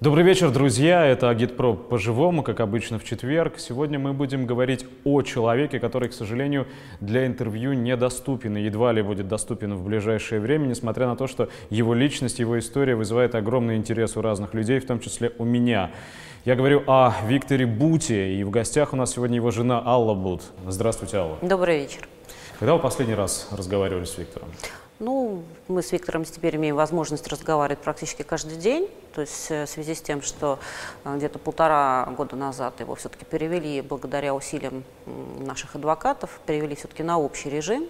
Добрый вечер, друзья. Это Агитпро по-живому, как обычно в четверг. Сегодня мы будем говорить о человеке, который, к сожалению, для интервью недоступен и едва ли будет доступен в ближайшее время, несмотря на то, что его личность, его история вызывает огромный интерес у разных людей, в том числе у меня. Я говорю о Викторе Буте, и в гостях у нас сегодня его жена Алла Бут. Здравствуйте, Алла. Добрый вечер. Когда вы последний раз разговаривали с Виктором? Ну, мы с Виктором теперь имеем возможность разговаривать практически каждый день. То есть э, в связи с тем, что э, где-то полтора года назад его все-таки перевели, благодаря усилиям наших адвокатов, перевели все-таки на общий режим.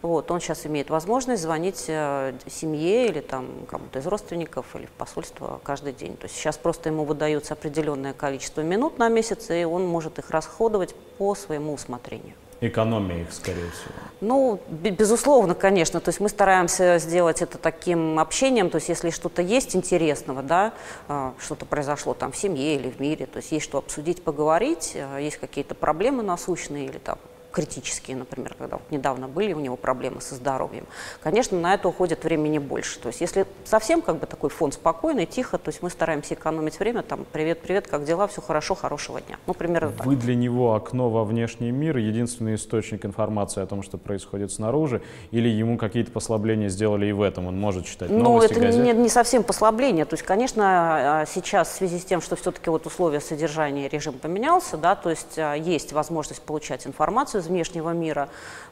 Вот, он сейчас имеет возможность звонить э, семье или там кому-то из родственников или в посольство каждый день. То есть сейчас просто ему выдается определенное количество минут на месяц, и он может их расходовать по своему усмотрению. Экономия их, скорее всего. Ну, безусловно, конечно. То есть мы стараемся сделать это таким общением. То есть если что-то есть интересного, да, а, что-то произошло там в семье или в мире, то есть есть что обсудить, поговорить, а, есть какие-то проблемы насущные или там критические, например, когда вот недавно были у него проблемы со здоровьем, конечно, на это уходит времени больше. То есть если совсем как бы такой фон спокойный, тихо, то есть мы стараемся экономить время, там, привет, привет, как дела, все хорошо, хорошего дня. Ну, примерно так. Вы для него окно во внешний мир, единственный источник информации о том, что происходит снаружи, или ему какие-то послабления сделали и в этом, он может читать ну, новости, это газет? Не, не совсем послабление, то есть, конечно, а, сейчас в связи с тем, что все-таки вот условия содержания режим поменялся, да, то есть а, есть возможность получать информацию из внешнего мира.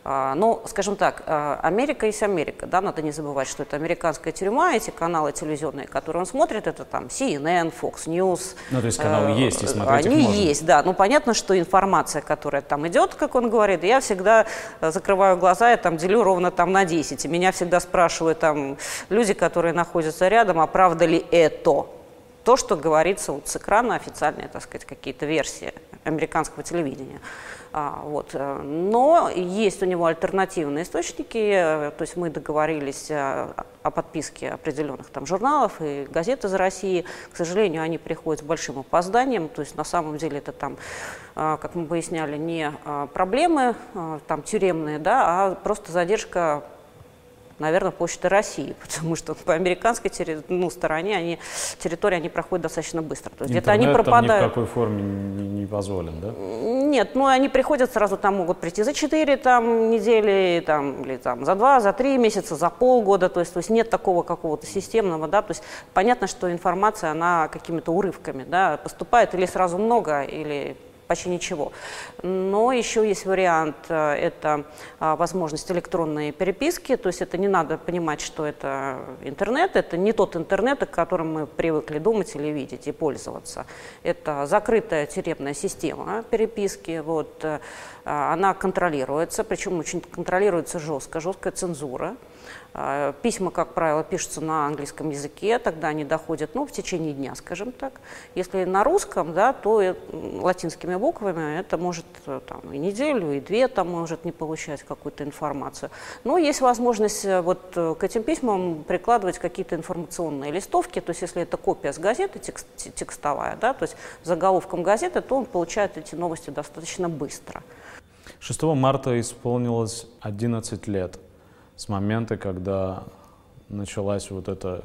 А, ну, скажем так, а, Америка есть Америка, да, надо не забывать, что это американская тюрьма, эти каналы телевизионные, которые он смотрит, это там CNN, Fox News. Ну, то есть каналы э, есть, и смотреть Они можно. есть, да. Ну, понятно, что информация, которая там идет, как он говорит, я всегда э, закрываю глаза, я там делю ровно там на 10. И меня всегда спрашивают там люди, которые находятся рядом, а правда ли это? То, что говорится вот с экрана, официальные, так сказать, какие-то версии американского телевидения. А, вот. Э, но есть у него альтернативные источники, э, то есть мы договорились э, о подписке определенных там журналов и газет из России. К сожалению, они приходят с большим опозданием, то есть на самом деле это там, как мы выясняли, не проблемы там тюремные, да, а просто задержка наверное, Почта России, потому что по американской ну, стороне они, территории они проходят достаточно быстро. То есть где-то они пропадают. Там ни в какой форме не, не позволен, да? Нет, ну они приходят сразу, там могут прийти за 4 там, недели, там, или там, за 2, за 3 месяца, за полгода, то есть, то есть нет такого какого-то системного, да, то есть понятно, что информация, она какими-то урывками, да, поступает или сразу много, или почти ничего. Но еще есть вариант, э, это а, возможность электронной переписки, то есть это не надо понимать, что это интернет, это не тот интернет, о котором мы привыкли думать или видеть и пользоваться. Это закрытая тюремная система переписки, вот, э, она контролируется, причем очень контролируется жестко, жесткая цензура. А, письма, как правило, пишутся на английском языке, тогда они доходят ну, в течение дня, скажем так. Если на русском, да, то латинскими буквами это может э, там, и неделю, и две там может не получать какую-то информацию. Но есть возможность э, вот э, к этим письмам прикладывать какие-то информационные листовки, то есть если это копия с газеты текст, текстовая, да, то есть заголовком газеты, то он получает эти новости достаточно быстро. 6 марта исполнилось 11 лет с момента, когда началась вот эта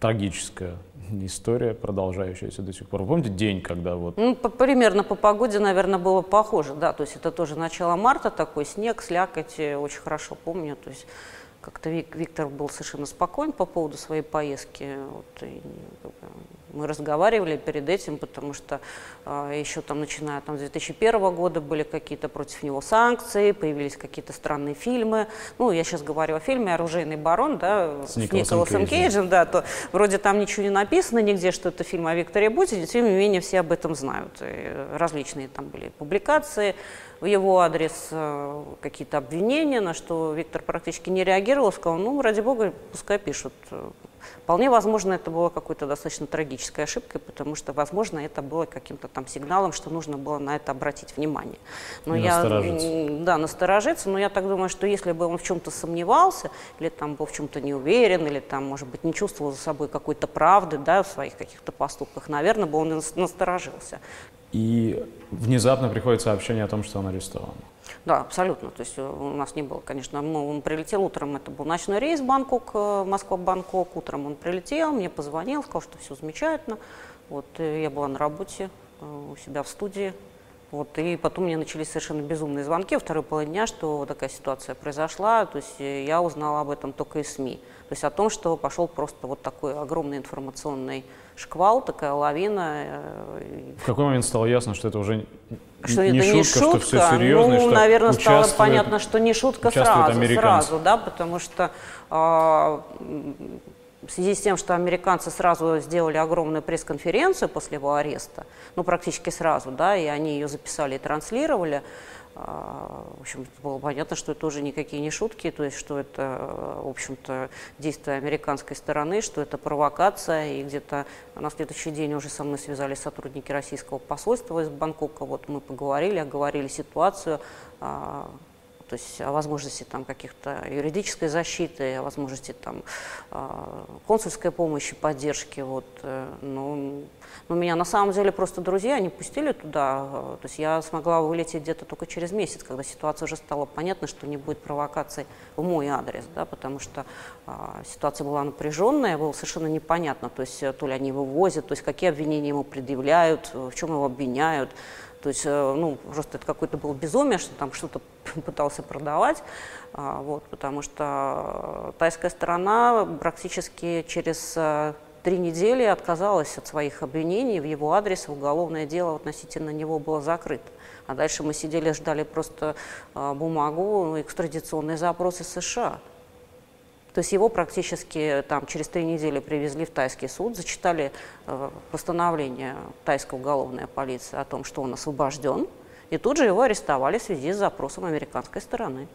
трагическая история, продолжающаяся до сих пор. помните день, когда вот... Ну, по, примерно по погоде, наверное, было похоже, да, то есть это тоже начало марта, такой снег, слякоть, очень хорошо помню, то есть как-то Виктор был совершенно спокоен по поводу своей поездки. Вот, и, мы разговаривали перед этим, потому что э, еще там, начиная там, с 2001 года были какие-то против него санкции, появились какие-то странные фильмы. Ну, я сейчас говорю о фильме «Оружейный барон», да, с, с Николасом Кейджем, да, то вроде там ничего не написано нигде, что это фильм о Викторе Бутине, тем не менее все об этом знают. И различные там были публикации, в его адрес э, какие-то обвинения, на что Виктор практически не реагировал, сказал, ну, ради бога, пускай пишут. Вполне возможно, это было какой-то достаточно трагической ошибкой, потому что, возможно, это было каким-то там сигналом, что нужно было на это обратить внимание. Но И я. Да, насторожиться, но я так думаю, что если бы он в чем-то сомневался, или там был в чем-то не уверен, или там, может быть, не чувствовал за собой какой-то правды, да, в своих каких-то поступках, наверное, бы он насторожился и внезапно приходит сообщение о том, что он арестован. Да, абсолютно. То есть э, у нас не было, конечно, он прилетел утром, это был ночной рейс Бангкок, э, Москва-Бангкок. Утром он прилетел, мне позвонил, сказал, что все замечательно. Вот, я была на работе у себя в студии, вот, и потом мне начались совершенно безумные звонки второй половине дня, что такая ситуация произошла. То есть я узнала об этом только из СМИ. То есть о том, что пошел просто вот такой огромный информационный шквал, такая лавина. Э, в какой момент стало ясно, что это уже что не это шутка, не шутка, что все серьезно, ну, что наверное, стало понятно, что не шутка сразу, сразу, да, потому что э, в связи с тем, что американцы сразу сделали огромную пресс-конференцию после его ареста, ну, практически сразу, да, и они ее записали и транслировали, а, в общем, было понятно, что это уже никакие не шутки, то есть, что это, в общем-то, действие американской стороны, что это провокация, и где-то на следующий день уже со мной связались сотрудники российского посольства из Бангкока, вот мы поговорили, оговорили ситуацию, а, то есть о возможности там каких-то юридической защиты, о возможности там а, консульской помощи, поддержки, вот, э, ну, но меня на самом деле просто друзья не пустили туда. То есть я смогла вылететь где-то только через месяц, когда ситуация уже стала понятна, что не будет провокаций в мой адрес, да, потому что а, ситуация была напряженная, было совершенно непонятно, то есть э, то ли они его возят, то есть какие обвинения ему предъявляют, э, в чем его обвиняют. То есть, ну, просто это какое-то было безумие, что там что-то пытался продавать, а, вот, потому что тайская сторона практически через три недели отказалась от своих обвинений в его адрес, уголовное дело относительно него было закрыто. А дальше мы сидели, ждали просто э, бумагу, ну, экстрадиционные запросы США. То есть его практически там через три недели привезли в тайский суд, зачитали э, постановление тайской уголовной полиции о том, что он освобожден, и тут же его арестовали в связи с запросом американской стороны.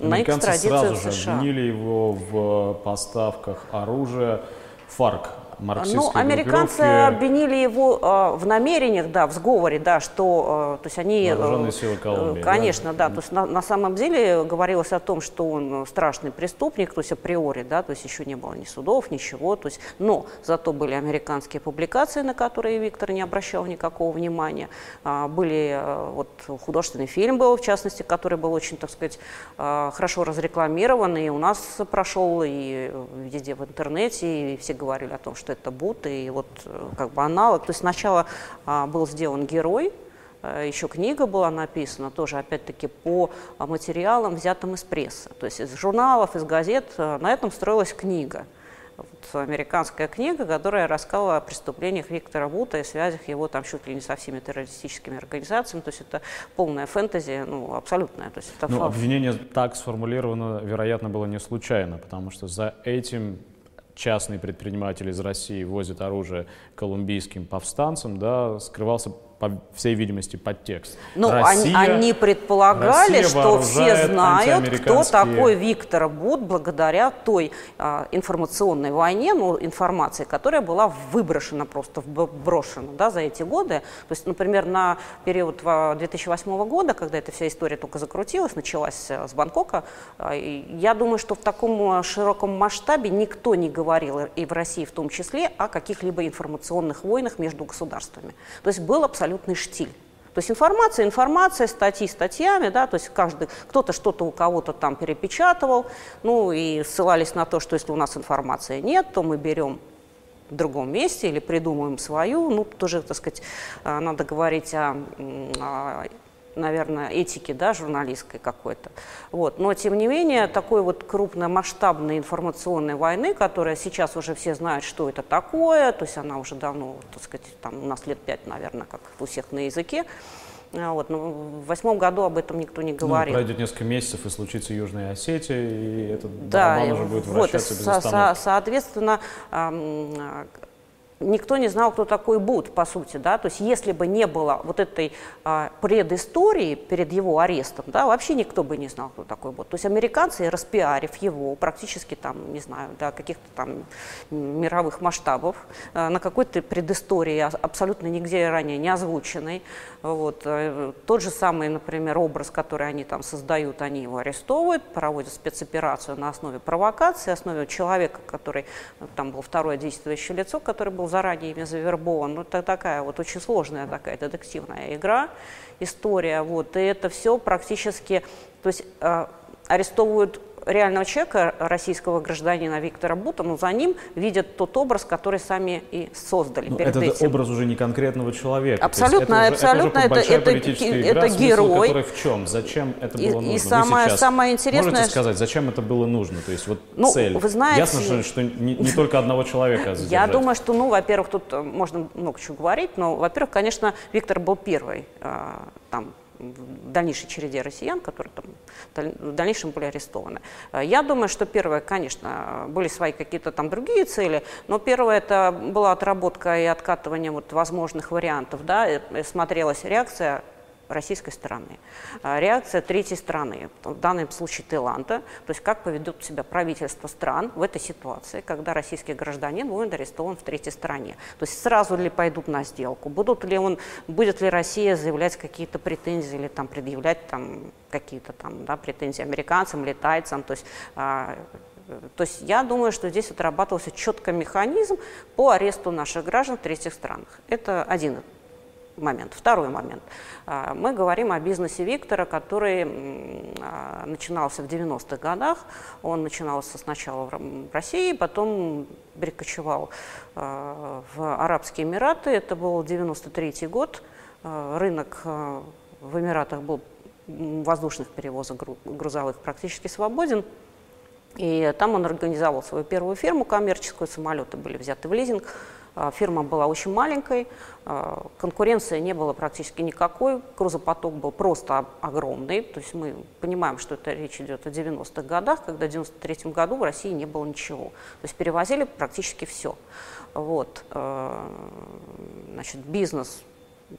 Американцы на экстрадицию сразу же обвинили его в поставках оружия ФАРК, ну, американцы обвинили его э, в намерениях, да, в сговоре, да, что, э, то есть они... Э, Вооруженные силы Колумбии, Конечно, да, да то есть на, на самом деле говорилось о том, что он страшный преступник, то есть априори, да, то есть еще не было ни судов, ничего, то есть, но зато были американские публикации, на которые Виктор не обращал никакого внимания, а, были, э, вот, художественный фильм был, в частности, который был очень, так сказать, э, хорошо разрекламирован, и у нас прошел, и везде в интернете, и все говорили о том, что это Бут и вот э, как бы аналог. То есть сначала а, был сделан герой, э, еще книга была написана, тоже опять-таки по материалам, взятым из прессы, то есть из журналов, из газет. Э, на этом строилась книга. Вот, американская книга, которая рассказывала о преступлениях Виктора Бута и связях его там чуть ли не со всеми террористическими организациями. То есть это полная фэнтези, ну, абсолютная. То есть это ну, обвинение так сформулировано, вероятно, было не случайно, потому что за этим частный предприниматель из России возит оружие колумбийским повстанцам, да, скрывался по всей видимости, подтекст. Ну, Россия, они, они предполагали, Россия что все знают, кто такой Виктор Бут благодаря той а, информационной войне, ну, информации, которая была выброшена просто, брошена да, за эти годы. То есть, например, на период 2008 года, когда эта вся история только закрутилась, началась э, с Бангкока, а, я думаю, что в таком широком масштабе никто не говорил, и в России в том числе, о каких-либо информационных войнах между государствами. То есть был абсолютно абсолютный штиль. То есть информация, информация, статьи статьями, да, то есть каждый, кто-то что-то у кого-то там перепечатывал, ну и ссылались на то, что если у нас информации нет, то мы берем в другом месте или придумаем свою, ну тоже, так сказать, а, надо говорить о, о наверное, этики да, журналистской какой-то. Вот. Но, тем не менее, такой вот крупномасштабной информационной войны, которая сейчас уже все знают, что это такое, то есть она уже давно, так сказать, там у нас лет пять, наверное, как у всех на языке, а вот, но в восьмом году об этом никто не ну, говорил. Ну, пройдет несколько месяцев, и случится Южная Осетия, и этот да, барабан уже будет вращаться вот, без со- со- Соответственно, никто не знал, кто такой Буд, по сути, да, то есть если бы не было вот этой а, предыстории перед его арестом, да, вообще никто бы не знал, кто такой Буд. То есть американцы, распиарив его практически там, не знаю, до каких-то там мировых масштабов, а, на какой-то предыстории, абсолютно нигде ранее не озвученной, вот, а, тот же самый, например, образ, который они там создают, они его арестовывают, проводят спецоперацию на основе провокации, основе человека, который, там был второе действующее лицо, который был заранее ими завербован. Ну, это такая вот очень сложная такая детективная игра, история. Вот, и это все практически, то есть э, арестовывают реального человека, российского гражданина Виктора Бута, но за ним видят тот образ, который сами и создали но перед это этим. образ уже не конкретного человека. Абсолютно, это абсолютно. Уже, это, уже это, это, игра, это герой. который в чем? Зачем это было нужно? И самое, самое интересное... Можете сказать, зачем это было нужно? То есть вот ну, цель. Вы знаете, Ясно, что, что не, не только одного человека задержать. Я думаю, что, ну, во-первых, тут э, можно много чего говорить, но, во-первых, конечно, Виктор был первый э, там в дальнейшей череде россиян, которые там в дальнейшем были арестованы. Э, я думаю, что первое, конечно, были свои какие-то там другие цели, но первое это была отработка и откатывание вот возможных вариантов, да, смотрелась реакция российской стороны. А, реакция третьей страны, в данном случае Таиланда, то есть как поведут себя правительство стран в этой ситуации, когда российский гражданин будет арестован в третьей стране. То есть сразу ли пойдут на сделку, будут ли он, будет ли Россия заявлять какие-то претензии или там предъявлять там какие-то там да, претензии американцам, летайцам, то есть а, то есть я думаю, что здесь отрабатывался четко механизм по аресту наших граждан в третьих странах. Это один момент. Второй момент. А, мы говорим о бизнесе Виктора, который а, начинался в 90-х годах. Он начинался сначала в России, потом перекочевал а, в Арабские Эмираты. Это был 93 год. Рынок в Эмиратах был воздушных перевозок грузовых практически свободен. И там он организовал свою первую фирму коммерческую, самолеты были взяты в лизинг. А, фирма была очень маленькой, а, конкуренции не было практически никакой, грузопоток был просто огромный. То есть мы понимаем, что это речь идет о 90-х годах, когда в 93 году в России не было ничего. То есть перевозили практически все. Вот. А, значит, бизнес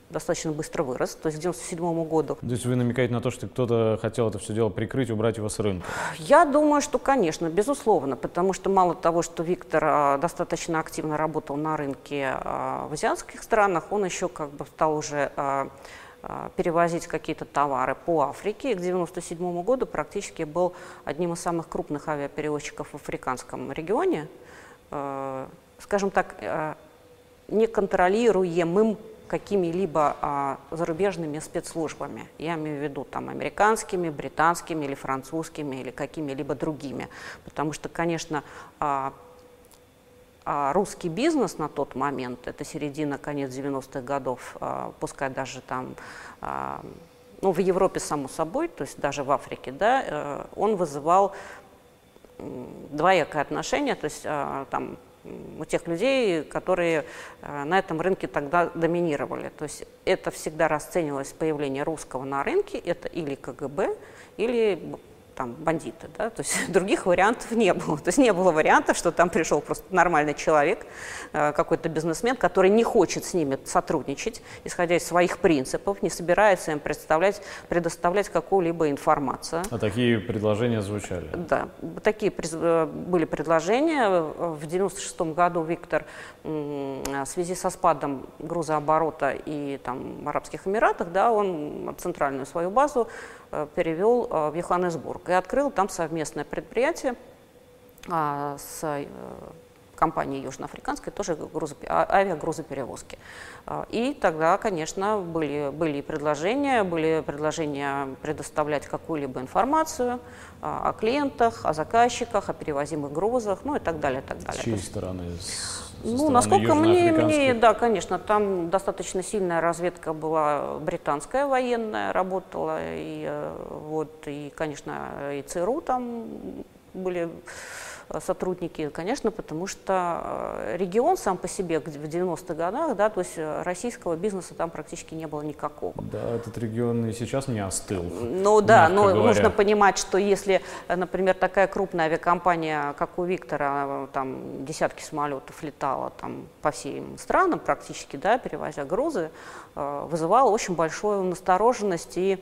достаточно быстро вырос, то есть к 1997 году. То есть вы намекаете на то, что кто-то хотел это все дело прикрыть, убрать его с рынка? Я думаю, что, конечно, безусловно, потому что мало того, что Виктор а, достаточно активно работал на рынке а, в азиатских странах, он еще как бы стал уже а, перевозить какие-то товары по Африке. И к 1997 году практически был одним из самых крупных авиаперевозчиков в африканском регионе. Скажем так, неконтролируемым какими-либо а, зарубежными спецслужбами. Я имею в виду там американскими, британскими или французскими или какими-либо другими. Потому что, конечно, а, а русский бизнес на тот момент, это середина, конец 90-х годов, а, пускай даже там, а, ну, в Европе, само собой, то есть даже в Африке, да, а, он вызывал двоякое отношение, то есть а, там у тех людей, которые э, на этом рынке тогда доминировали. То есть это всегда расценивалось появление русского на рынке, это или КГБ, или там бандиты, да, то есть других вариантов не было. То есть не было вариантов, что там пришел просто нормальный человек, э, какой-то бизнесмен, который не хочет с ними сотрудничать, исходя из своих принципов, не собирается им представлять, предоставлять какую-либо информацию. А такие предложения звучали? Да, такие э, были предложения. В 96 году Виктор в связи со спадом грузооборота и там в Арабских Эмиратах, да, он центральную свою базу Э, перевел э, в Йоханнесбург и открыл там совместное предприятие а, с э, компанией южноафриканской, тоже грузо, а, авиагрузоперевозки. И тогда, конечно, были, были предложения, были предложения предоставлять какую-либо информацию о клиентах, о заказчиках, о перевозимых грузах, ну и так далее, так далее. С чьей стороны? Ну, насколько мне, мне, да, конечно, там достаточно сильная разведка была британская военная, работала, и э, вот, и, конечно, и ЦРУ там были сотрудники, конечно, потому что э, регион сам по себе в 90-х годах, да, то есть э, российского бизнеса там практически не было никакого. Да, этот регион и сейчас не остыл. Ну да, но говоря. нужно понимать, что если, например, такая крупная авиакомпания, как у Виктора, там десятки самолетов летала там по всем странам практически, да, перевозя грузы, вызывала очень большую настороженность и,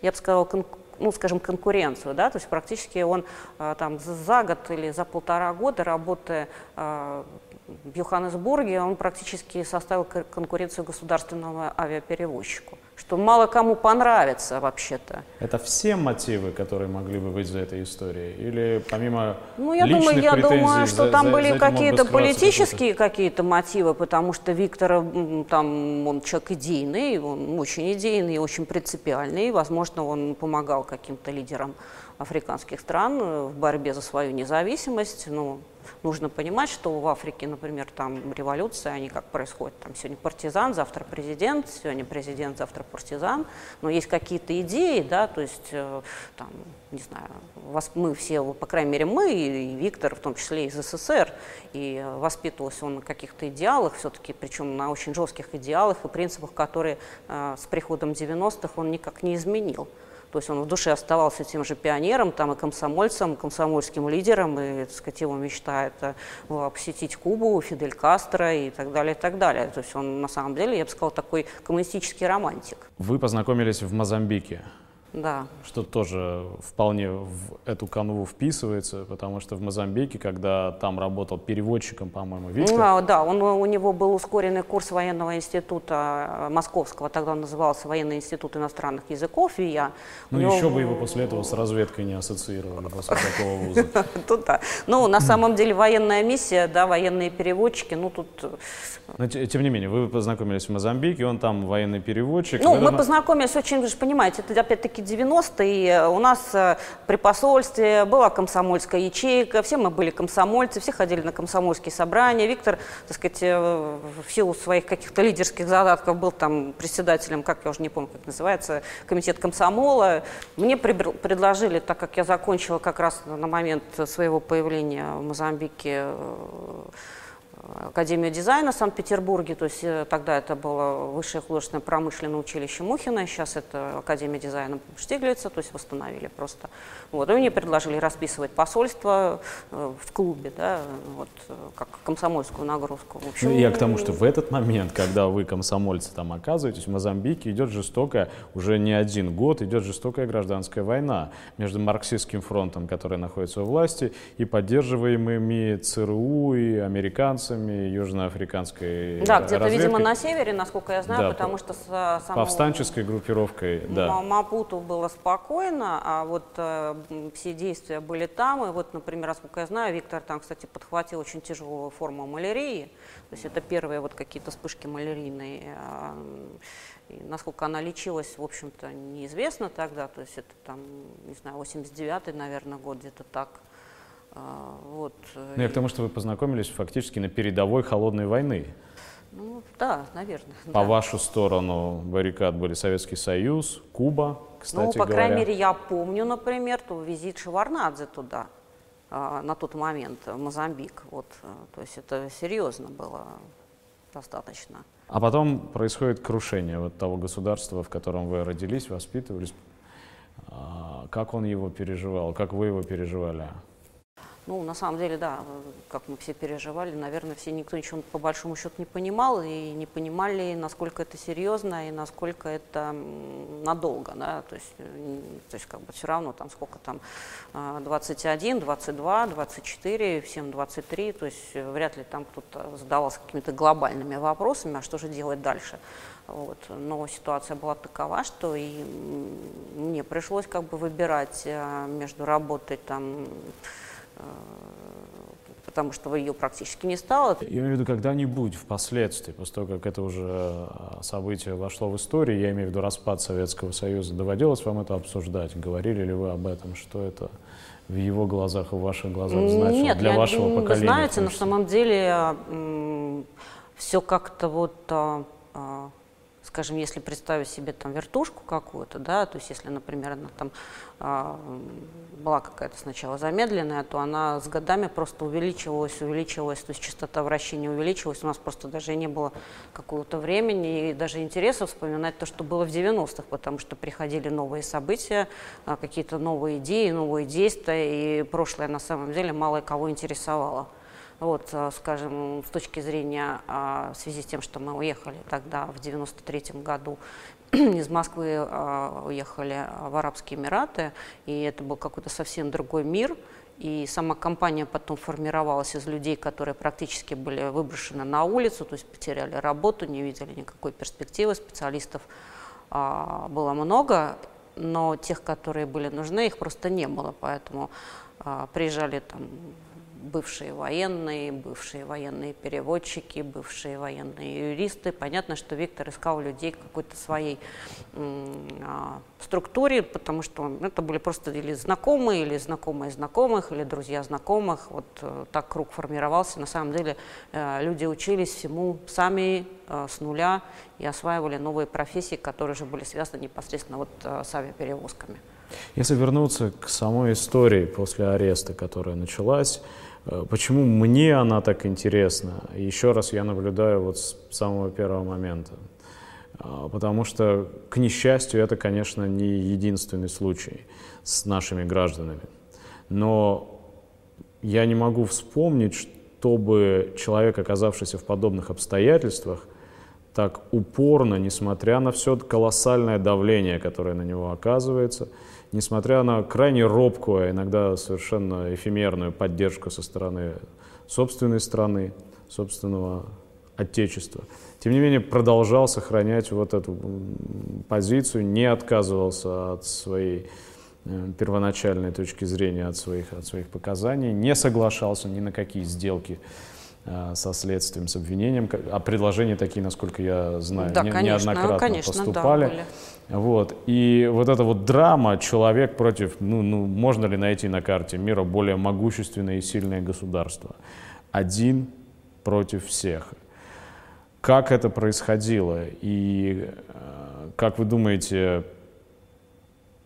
я бы сказала, ну, скажем, конкуренцию, да, то есть практически он там за год или за полтора года, работая в Йоханнесбурге, он практически составил конкуренцию государственному авиаперевозчику что мало кому понравится вообще-то. Это все мотивы, которые могли бы быть за этой историей? Или помимо Ну, я думаю, я думаю, что за, там за, были какие-то политические какие-то мотивы, потому что Виктор, там, он человек идейный, он очень идейный, очень принципиальный, возможно, он помогал каким-то лидерам африканских стран в борьбе за свою независимость, ну, нужно понимать, что в Африке, например, там революция, они как происходят, там сегодня партизан, завтра президент, сегодня президент, завтра партизан, но есть какие-то идеи, да, то есть, э, там, не знаю, вас, мы все, по крайней мере, мы, и Виктор, в том числе из СССР, и воспитывался он на каких-то идеалах все-таки, причем на очень жестких идеалах и принципах, которые э, с приходом 90-х он никак не изменил. То есть он в душе оставался тем же пионером, там и комсомольцем, комсомольским лидером, и, так сказать, его мечта это была посетить Кубу, Фидель Кастро и так далее, и так далее. То есть он, на самом деле, я бы сказал, такой коммунистический романтик. Вы познакомились в Мозамбике. Да. Что тоже вполне в эту канву вписывается, потому что в Мозамбике, когда там работал переводчиком, по-моему, Виктор... Да, да он, у него был ускоренный курс военного института э, московского, тогда он назывался Военный институт иностранных языков, и я... Ну него... еще бы его после этого с разведкой не ассоциировали, после такого вуза. Тут да. Ну, на самом деле военная миссия, да, военные переводчики, ну тут... Э, Но тем не менее, вы познакомились в Мозамбике, он там военный переводчик. Ну, мы познакомились очень, вы же понимаете, это опять-таки все-таки 90-е у нас э, при посольстве была комсомольская ячейка, все мы были комсомольцы, все ходили на комсомольские собрания. Виктор, так сказать, э, в силу своих каких-то лидерских задатков был там председателем, как я уже не помню, как называется, комитет комсомола. Мне предложили, так как я закончила как раз на момент своего появления в Мозамбике э, Академию дизайна в Санкт-Петербурге, то есть э, тогда это было Высшее художественное промышленное училище Мухина, сейчас это Академия дизайна Штиглица, то есть восстановили просто. Вот, и мне предложили расписывать посольство э, в клубе, да, вот, э, как комсомольскую нагрузку. В общем, ну, я к тому, что в этот момент, когда вы, комсомольцы, там оказываетесь, в Мозамбике идет жестокая, уже не один год, идет жестокая гражданская война между марксистским фронтом, который находится у власти, и поддерживаемыми ЦРУ и американцами, интересами южноафриканской Да, где-то, видимо, на севере, насколько я знаю, да, потому что с самого... Повстанческой группировкой, да. Мапуту было спокойно, а вот э, все действия были там, и вот, например, насколько я знаю, Виктор там, кстати, подхватил очень тяжелую форму малярии, то есть это первые вот какие-то вспышки малярийные, э, и насколько она лечилась, в общем-то, неизвестно тогда, то есть это там, не знаю, 89-й, наверное, год, где-то так. А, вот. Э, ну, я к тому, что вы познакомились фактически на передовой холодной войны. Ну, да, наверное. По да. вашу сторону баррикад были Советский Союз, Куба, кстати Ну, по говоря. крайней мере, я помню, например, то визит Шеварнадзе туда а, на тот момент, в Мозамбик. Вот, э, то есть это серьезно было достаточно. А потом происходит крушение вот того государства, в котором вы родились, воспитывались. А, как он его переживал, как вы его переживали? Ну, на самом деле, да, как мы все переживали, наверное, все никто ничего по большому счету не понимал и не понимали, насколько это серьезно и насколько это надолго, да, то есть, то есть как бы все равно там сколько там 21, 22, 24, всем 23, то есть вряд ли там кто-то задавался какими-то глобальными вопросами, а что же делать дальше. Вот. Но ситуация была такова, что и мне пришлось как бы выбирать а, между работой там Э, потому что ее практически не стало. Я имею в виду, когда-нибудь впоследствии, после того, как это уже э, событие вошло в историю, я имею в виду распад Советского Союза, доводилось вам это обсуждать? Говорили ли вы об этом? Что это в его глазах, в ваших глазах значило Нет, для я, вашего поколения? Вы знаете, на самом деле все как-то вот а, а, скажем, если представить себе там вертушку какую-то, да, то есть если, например, она там э, была какая-то сначала замедленная, то она с годами просто увеличивалась, увеличивалась, то есть частота вращения увеличивалась, у нас просто даже не было какого-то времени и даже интереса вспоминать то, что было в 90-х, потому что приходили новые события, э, какие-то новые идеи, новые действия, и прошлое на самом деле мало кого интересовало. Вот, э, скажем, с точки зрения, а, в связи с тем, что мы уехали тогда в 93 году из Москвы уехали в Арабские Эмираты, и это был какой-то совсем другой мир. И сама компания потом формировалась из людей, которые практически были выброшены на улицу, то есть потеряли работу, не видели никакой перспективы, специалистов а, было много, но тех, которые были нужны, их просто не было, поэтому а, приезжали там бывшие военные, бывшие военные переводчики, бывшие военные юристы. Понятно, что Виктор искал людей какой-то своей а, структуре, потому что это были просто или знакомые, или знакомые знакомых, или друзья знакомых. Вот э, так круг формировался. На самом деле э, люди учились всему сами э, с нуля и осваивали новые профессии, которые же были связаны непосредственно вот с авиаперевозками. Если вернуться к самой истории после ареста, которая началась, почему мне она так интересна? Еще раз я наблюдаю вот с самого первого момента. А, потому что, к несчастью, это, конечно, не единственный случай с нашими гражданами. Но я не могу вспомнить, чтобы человек, оказавшийся в подобных обстоятельствах, так упорно, несмотря на все колоссальное давление, которое на него оказывается, несмотря на крайне робкую, а иногда совершенно эфемерную поддержку со стороны собственной страны, собственного отечества, тем не менее продолжал сохранять вот эту позицию, не отказывался от своей э, первоначальной точки зрения, от своих, от своих показаний, не соглашался ни на какие сделки со следствием, с обвинением. А предложения такие, насколько я знаю, да, не, конечно, неоднократно конечно, поступали. Да, были. Вот. И вот эта вот драма, человек против, ну, ну, можно ли найти на карте мира более могущественное и сильное государство? Один против всех. Как это происходило? И э, как вы думаете,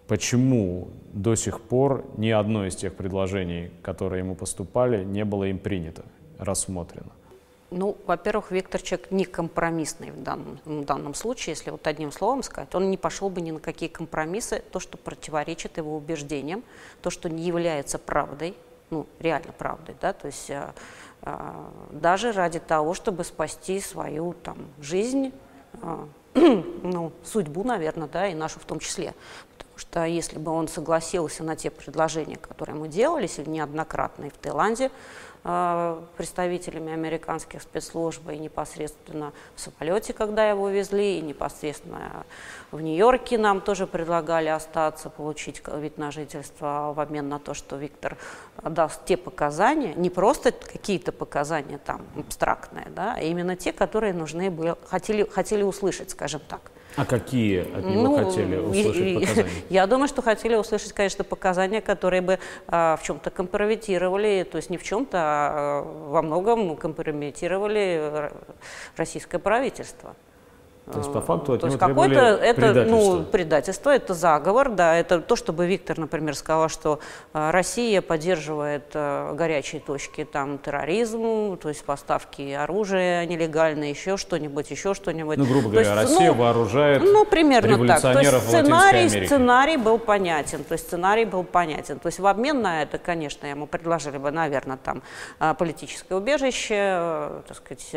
почему до сих пор ни одно из тех предложений, которые ему поступали, не было им принято, рассмотрено? Ну, во-первых, Виктор человек не компромиссный в данном, в данном случае, если вот одним словом сказать. Он не пошел бы ни на какие компромиссы, то, что противоречит его убеждениям, то, что не является правдой, ну, реально правдой, да, то есть э, э, даже ради того, чтобы спасти свою там жизнь, э, ну, судьбу, наверное, да, и нашу в том числе. Потому что если бы он согласился на те предложения, которые мы делали, неоднократно и в Таиланде, представителями американских спецслужб и непосредственно в самолете, когда его везли, и непосредственно в Нью-Йорке нам тоже предлагали остаться, получить вид на жительство в обмен на то, что Виктор даст те показания, не просто какие-то показания там абстрактные, да, а именно те, которые нужны были, хотели, хотели услышать, скажем так. А какие от него ну, хотели услышать показания? Я думаю, что хотели услышать, конечно, показания, которые бы а, в чем-то компрометировали, то есть не в чем-то, а во многом компрометировали российское правительство. То есть по факту от То него какое-то это ну предательство, это заговор, да, это то, чтобы Виктор, например, сказал, что э, Россия поддерживает э, горячие точки, там терроризм, то есть поставки оружия нелегальные, еще что-нибудь, еще что-нибудь. Ну грубо говоря, есть, Россия ну, вооружает ну примерно так. То есть сценарий, сценарий был понятен, то есть сценарий был понятен, то есть в обмен на это, конечно, ему предложили бы, наверное, там э, политическое убежище, так сказать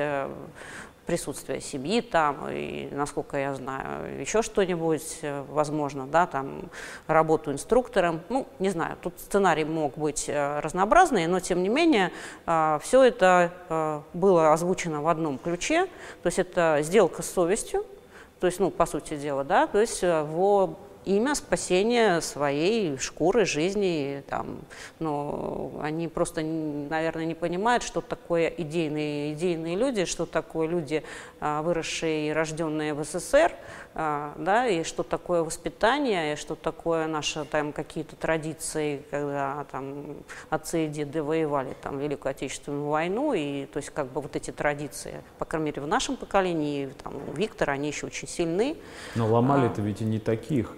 присутствие семьи там, и, насколько я знаю, еще что-нибудь, э, возможно, да, там, работу инструктором, ну, не знаю, тут сценарий мог быть э, разнообразный, но, тем не менее, э, все это было озвучено в одном ключе, то есть это сделка с совестью, то есть, ну, по сути дела, да, то есть в имя спасения своей шкуры, жизни. Там, но они просто, наверное, не понимают, что такое идейные, идейные люди, что такое люди, а, выросшие и рожденные в СССР, а, да, и что такое воспитание, и что такое наши там какие-то традиции, когда там отцы и деды воевали там Великую Отечественную войну, и то есть как бы вот эти традиции, по крайней мере в нашем поколении, там у Виктора они еще очень сильны. Но ломали-то а, ведь и не таких.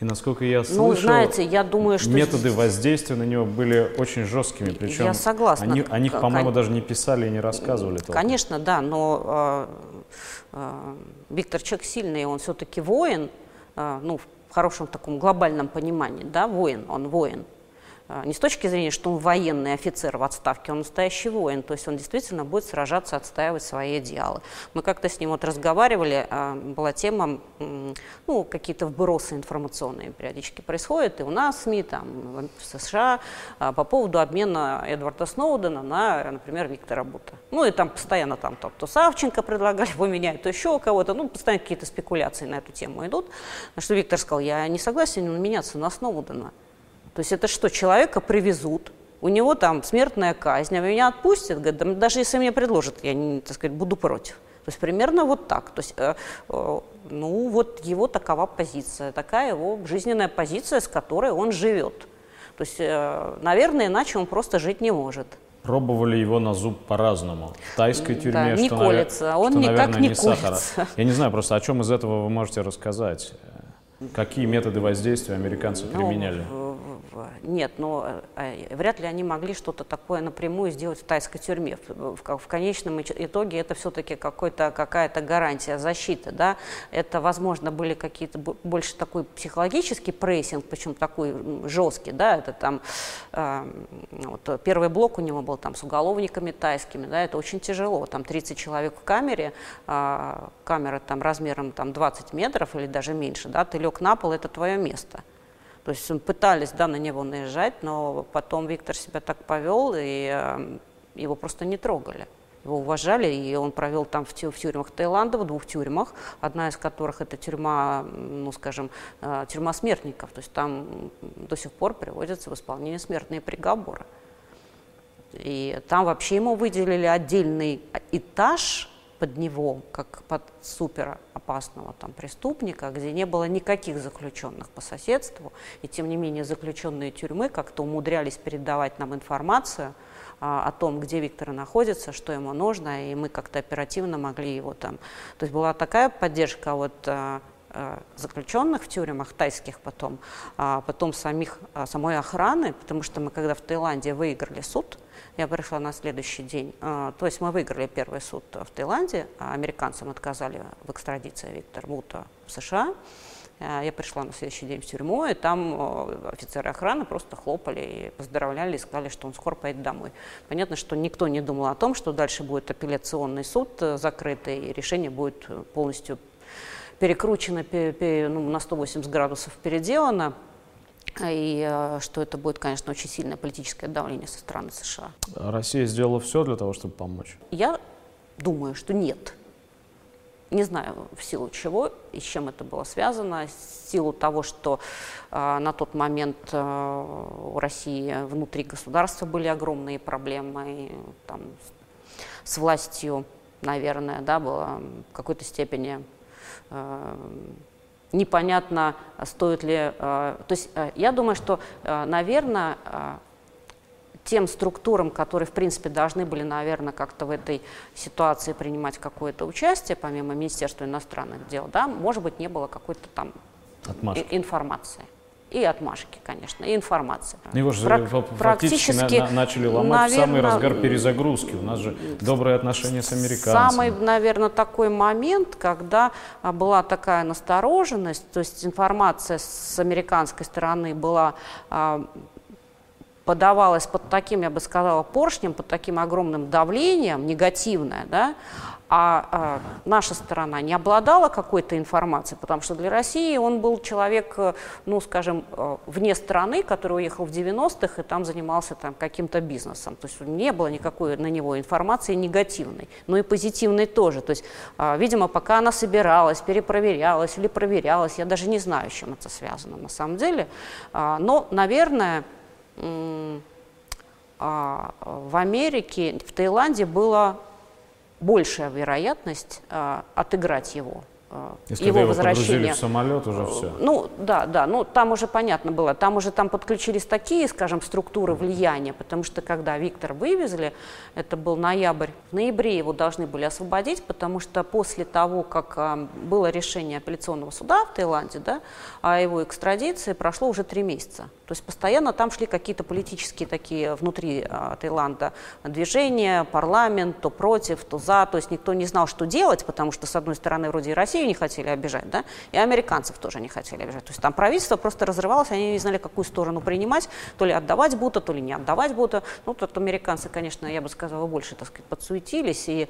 И насколько я ну, слышал, ну, знаете, я думаю, что методы воздействия на него были очень жесткими. Причем я согласна. Они, о них, по-моему, даже не писали и не рассказывали. Толком. Конечно, да, но э, э, Виктор человек сильный, он все-таки воин, э, ну, в хорошем таком глобальном понимании, да, воин, он воин. А, не с точки зрения, что он военный офицер в отставке, он настоящий воин, то есть он действительно будет сражаться, отстаивать свои идеалы. Мы как-то с ним вот разговаривали, а, была тема, ну, какие-то вбросы информационные периодически происходят, и у нас СМИ, там, в США, а, по поводу обмена Эдварда Сноудена на, например, Виктора Бута. Ну, и там постоянно там то, то Савченко предлагали его менять, то еще кого-то, ну, постоянно какие-то спекуляции на эту тему идут. На что Виктор сказал, я не согласен меняться на Сноудена. То есть это что, человека привезут, у него там смертная казнь, а меня отпустят, говорит, даже если мне предложат, я, так сказать, буду против. То есть примерно вот так. То есть, э, э, ну вот его такова позиция, такая его жизненная позиция, с которой он живет. То есть, э, наверное, иначе он просто жить не может. Пробовали его на зуб по-разному. В тайской тюрьме, да, не что, колется, навер... он что, никак наверное, не, не колется. сахара. Я не знаю просто, о чем из этого вы можете рассказать. Какие методы воздействия американцы ну, применяли? Нет, но э, вряд ли они могли что-то такое напрямую сделать в тайской тюрьме. В, в, в конечном итоге это все-таки какая-то гарантия защиты. Да? Это, возможно, были какие-то больше такой психологический прессинг, причем такой жесткий. Да? Это там, э, вот, первый блок у него был там, с уголовниками тайскими. Да? Это очень тяжело. Там 30 человек в камере, э, камера там, размером там, 20 метров или даже меньше. Да? Ты лег на пол, это твое место. То есть пытались да, на него наезжать, но потом Виктор себя так повел, и э, его просто не трогали. Его уважали, и он провел там в, в тюрьмах Таиланда, в двух тюрьмах, одна из которых это тюрьма, ну скажем, э, тюрьма смертников. То есть там до сих пор приводятся в исполнение смертные приговоры. И там вообще ему выделили отдельный этаж, под него, как под супер опасного там преступника, где не было никаких заключенных по соседству, и тем не менее заключенные тюрьмы как-то умудрялись передавать нам информацию а, о том, где Виктор находится, что ему нужно, и мы как-то оперативно могли его там. То есть была такая поддержка вот а заключенных в тюрьмах, тайских потом, а потом самих, а, самой охраны, потому что мы когда в Таиланде выиграли суд, я пришла на следующий день. А, то есть мы выиграли первый суд в Таиланде, а американцам отказали в экстрадиции Виктора Бута в США. А, я пришла на следующий день в тюрьму, и там офицеры охраны просто хлопали и поздравляли, и сказали, что он скоро поедет домой. Понятно, что никто не думал о том, что дальше будет апелляционный суд э, закрытый, и решение будет полностью перекручено ну, на 180 градусов переделано и э, что это будет, конечно, очень сильное политическое давление со стороны США. Россия сделала все для того, чтобы помочь? Я думаю, что нет. Не знаю, в силу чего и с чем это было связано. В силу того, что э, на тот момент э, у России внутри государства были огромные проблемы, и, там, с властью, наверное, да, было в какой-то степени непонятно, стоит ли... Э, то есть э, я думаю, что, э, наверное, тем структурам, которые, в принципе, должны были, наверное, как-то в этой ситуации принимать какое-то участие, помимо Министерства иностранных дел, да, может быть, не было какой-то там Отмашки. информации и отмашки, конечно, и информации. Ну, его же Прак- на, на, начали ломать наверное, в самый разгар перезагрузки. У нас же добрые отношения с американцами. Самый, наверное, такой момент, когда а, была такая настороженность, то есть информация с американской стороны была а, подавалась под таким, я бы сказала, поршнем, под таким огромным давлением, негативная, да, а, а наша сторона не обладала какой-то информацией, потому что для России он был человек, э, ну, скажем, э, вне страны, который уехал в 90-х и там занимался там, каким-то бизнесом. То есть не было никакой на него информации негативной, но и позитивной тоже. То есть, а, видимо, пока она собиралась, перепроверялась или проверялась, я даже не знаю, с чем это связано на самом деле. А, но, наверное, в Америке, в Таиланде было большая вероятность э, отыграть его. Э, Если его, его возвращение. в самолет, уже все. Ну, да, да, ну там уже понятно было, там уже там подключились такие, скажем, структуры влияния, потому что когда Виктор вывезли, это был ноябрь, в ноябре его должны были освободить, потому что после того, как а, было решение апелляционного суда в Таиланде, да, о его экстрадиции, прошло уже три месяца. То есть постоянно там шли какие-то политические такие внутри а, Таиланда движения, парламент, то против, то за, то есть никто не знал, что делать, потому что, с одной стороны, вроде и Россия Россию не хотели обижать, да, и американцев тоже не хотели обижать. То есть там правительство просто разрывалось, они не знали, какую сторону принимать, то ли отдавать будто, то ли не отдавать будто. Ну, тут американцы, конечно, я бы сказала, больше, так сказать, подсуетились, и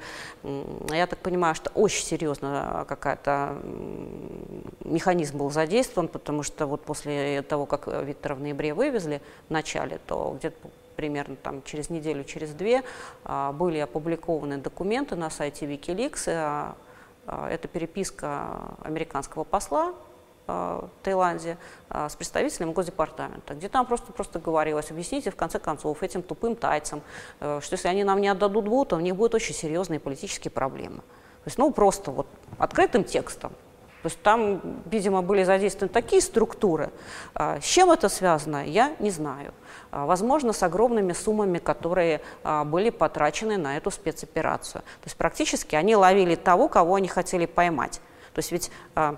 я так понимаю, что очень серьезно какая-то механизм был задействован, потому что вот после того, как Виктора в ноябре вывезли в начале, то где-то примерно там через неделю, через две а, были опубликованы документы на сайте Wikileaks. А, а, это переписка американского посла в Таиланде с представителем Госдепартамента, где там просто, просто говорилось, объясните в конце концов этим тупым тайцам, э, что если они нам не отдадут ВУ, то у них будут очень серьезные политические проблемы. То есть, ну, просто вот открытым текстом. То есть там, видимо, были задействованы такие структуры. С чем это связано, я не знаю. А, возможно, с огромными суммами, которые а, были потрачены на эту спецоперацию. То есть практически они ловили того, кого они хотели поймать. То есть ведь а,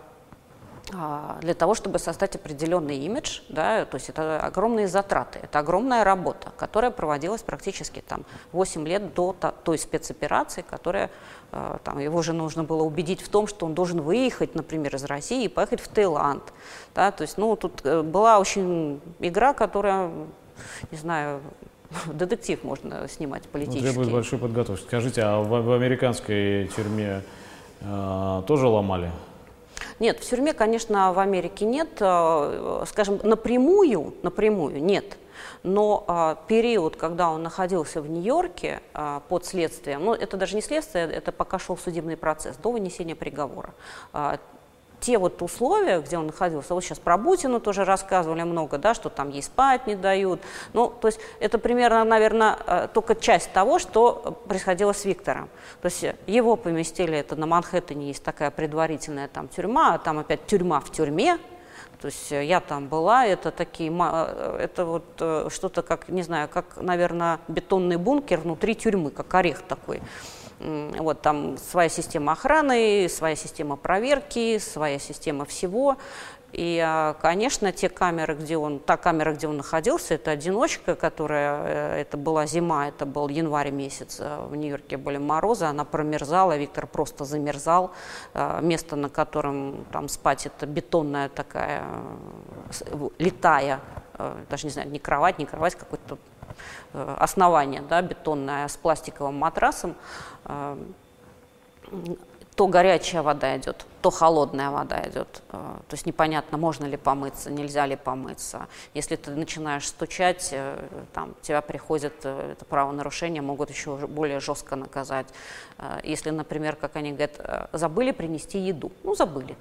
для того, чтобы создать определенный имидж, да, то есть это огромные затраты, это огромная работа, которая проводилась практически там 8 лет до той спецоперации, которая там, его же нужно было убедить в том, что он должен выехать, например, из России и поехать в Таиланд. Да, то есть, ну, тут э, была очень игра, которая не знаю, детектив можно снимать политический. Ну, требует большой подготовки. Скажите, а в, в американской тюрьме э, тоже ломали? Нет, в тюрьме, конечно, в Америке нет. Э, скажем, напрямую, напрямую нет. Но а, период, когда он находился в Нью-Йорке а, под следствием, ну это даже не следствие, это пока шел судебный процесс, до вынесения приговора. А, те вот условия, где он находился, вот сейчас про Бутину тоже рассказывали много, да, что там ей спать не дают. Ну, то есть это примерно, наверное, э, только часть того, что происходило с Виктором. То есть его поместили, это на Манхэттене есть такая предварительная там тюрьма, а там опять тюрьма в тюрьме, то есть я там была, это такие, э, это вот э, что-то как, не знаю, как, наверное, бетонный бункер внутри тюрьмы, как орех такой. Вот там своя система охраны, своя система проверки, своя система всего. И, а, конечно, те камеры, где он, та камера, где он находился, это одиночка, которая, э, это была зима, это был январь месяц, э, в Нью-Йорке были морозы, она промерзала, Виктор просто замерзал. Э, место, на котором там спать, это бетонная такая, летая, даже не знаю, не кровать, не кровать, какой-то Э, основание да, бетонное с пластиковым матрасом, э, то горячая вода идет, то холодная вода идет. Э, то есть непонятно, можно ли помыться, нельзя ли помыться. Если ты начинаешь стучать, там, тебя приходит это правонарушение, могут еще более жестко наказать. Если, например, как они говорят, забыли принести еду, ну забыли.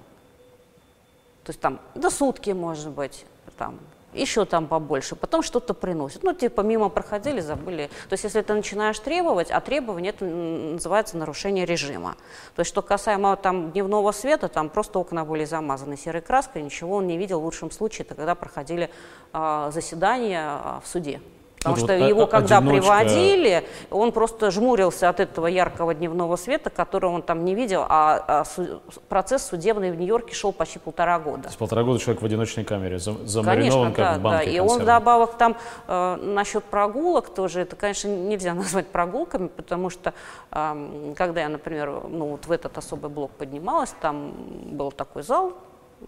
То есть там до сутки, может быть, там еще там побольше, потом что-то приносят. Ну, типа, мимо проходили, забыли. То есть, если ты начинаешь требовать, а требование это называется нарушение режима. То есть, что касаемо там дневного света, там просто окна были замазаны серой краской, ничего он не видел в лучшем случае, это когда проходили э, заседания э, в суде. Потому вот что вот его, когда одиночка... приводили, он просто жмурился от этого яркого дневного света, который он там не видел, а, а су процесс судебный в Нью-Йорке шел почти полтора года. С полтора года человек в одиночной камере, замаринован конечно, как да, в банке да. И он добавок там э, насчет прогулок тоже, это, конечно, нельзя назвать прогулками, потому что э, когда я, например, ну вот в этот особый блок поднималась, там был такой зал,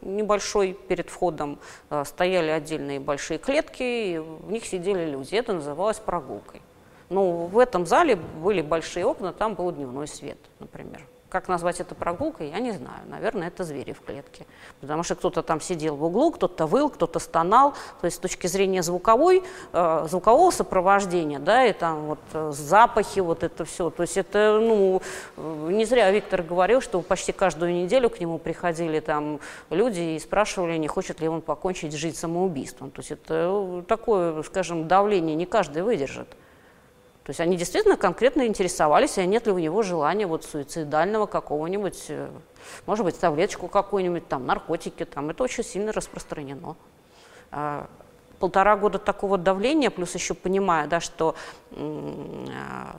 небольшой перед входом э, стояли отдельные большие клетки, и в них сидели люди. Это называлось прогулкой. Ну, в этом зале были большие окна, там был дневной свет, например. Как назвать это прогулкой, я не знаю. Наверное, это звери в клетке. Потому что кто-то там сидел в углу, кто-то выл, кто-то стонал. То есть с точки зрения звуковой, э, звукового сопровождения, да, и там вот э, запахи, вот это все. То есть это, ну, э, не зря Виктор говорил, что почти каждую неделю к нему приходили там люди и спрашивали, не хочет ли он покончить жизнь самоубийством. То есть это э, такое, скажем, давление не каждый выдержит. То есть они действительно конкретно интересовались, а нет ли у него желания вот суицидального какого-нибудь, э, может быть, таблеточку какую-нибудь, там, наркотики, там, это очень сильно распространено. А, полтора года такого давления, плюс еще понимая, да, что а,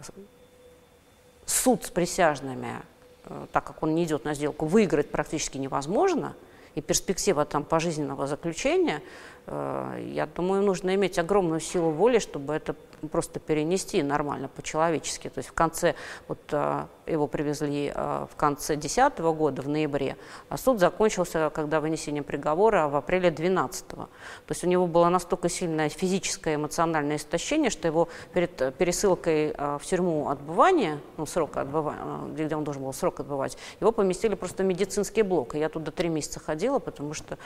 суд с присяжными, э, так как он не идет на сделку, выиграть практически невозможно, и перспектива там пожизненного заключения – я думаю, нужно иметь огромную силу воли, чтобы это просто перенести нормально, по-человечески. То есть в конце, вот э, его привезли э, в конце 2010 года, в ноябре, а суд закончился, когда вынесение приговора в апреле 2012. То есть у него было настолько сильное физическое эмоциональное истощение, что его перед э, пересылкой в тюрьму отбывания, ну, срок отбывания, где он должен был срок отбывать, его поместили просто в медицинский блок. И я туда три месяца ходила, потому что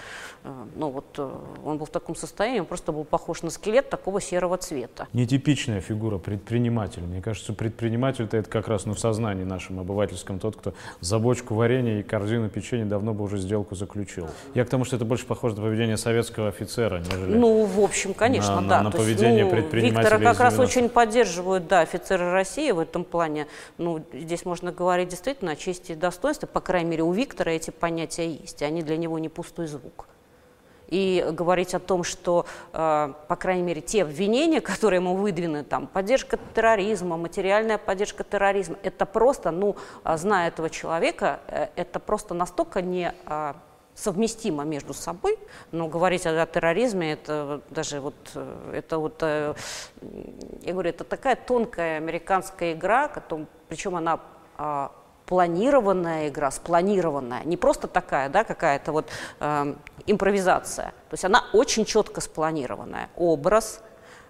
ну, вот, он был таком состоянии, он просто был похож на скелет такого серого цвета. Не типичная фигура предпринимателя. Мне кажется, предприниматель это как раз ну, в сознании нашем обывательском тот, кто за бочку варенья и корзину печенья давно бы уже сделку заключил. Я к тому, что это больше похоже на поведение советского офицера, нежели Ну, в общем, конечно, на, да. На, на поведение есть, ну, предпринимателя Виктора как раз очень поддерживают, да, офицеры России в этом плане. Ну, здесь можно говорить действительно о чести и достоинстве. По крайней мере, у Виктора эти понятия есть. Они для него не пустой звук и говорить о том, что, э, по крайней мере, те обвинения, которые ему выдвинуты, там, поддержка терроризма, материальная поддержка терроризма, это просто, ну, а, зная этого человека, э, это просто настолько не э, совместимо между собой, но говорить о, о терроризме, это даже вот, э, это вот, э, я говорю, это такая тонкая американская игра, причем она э, планированная игра, спланированная, не просто такая, да, какая-то вот э, импровизация. То есть она очень четко спланированная. Образ,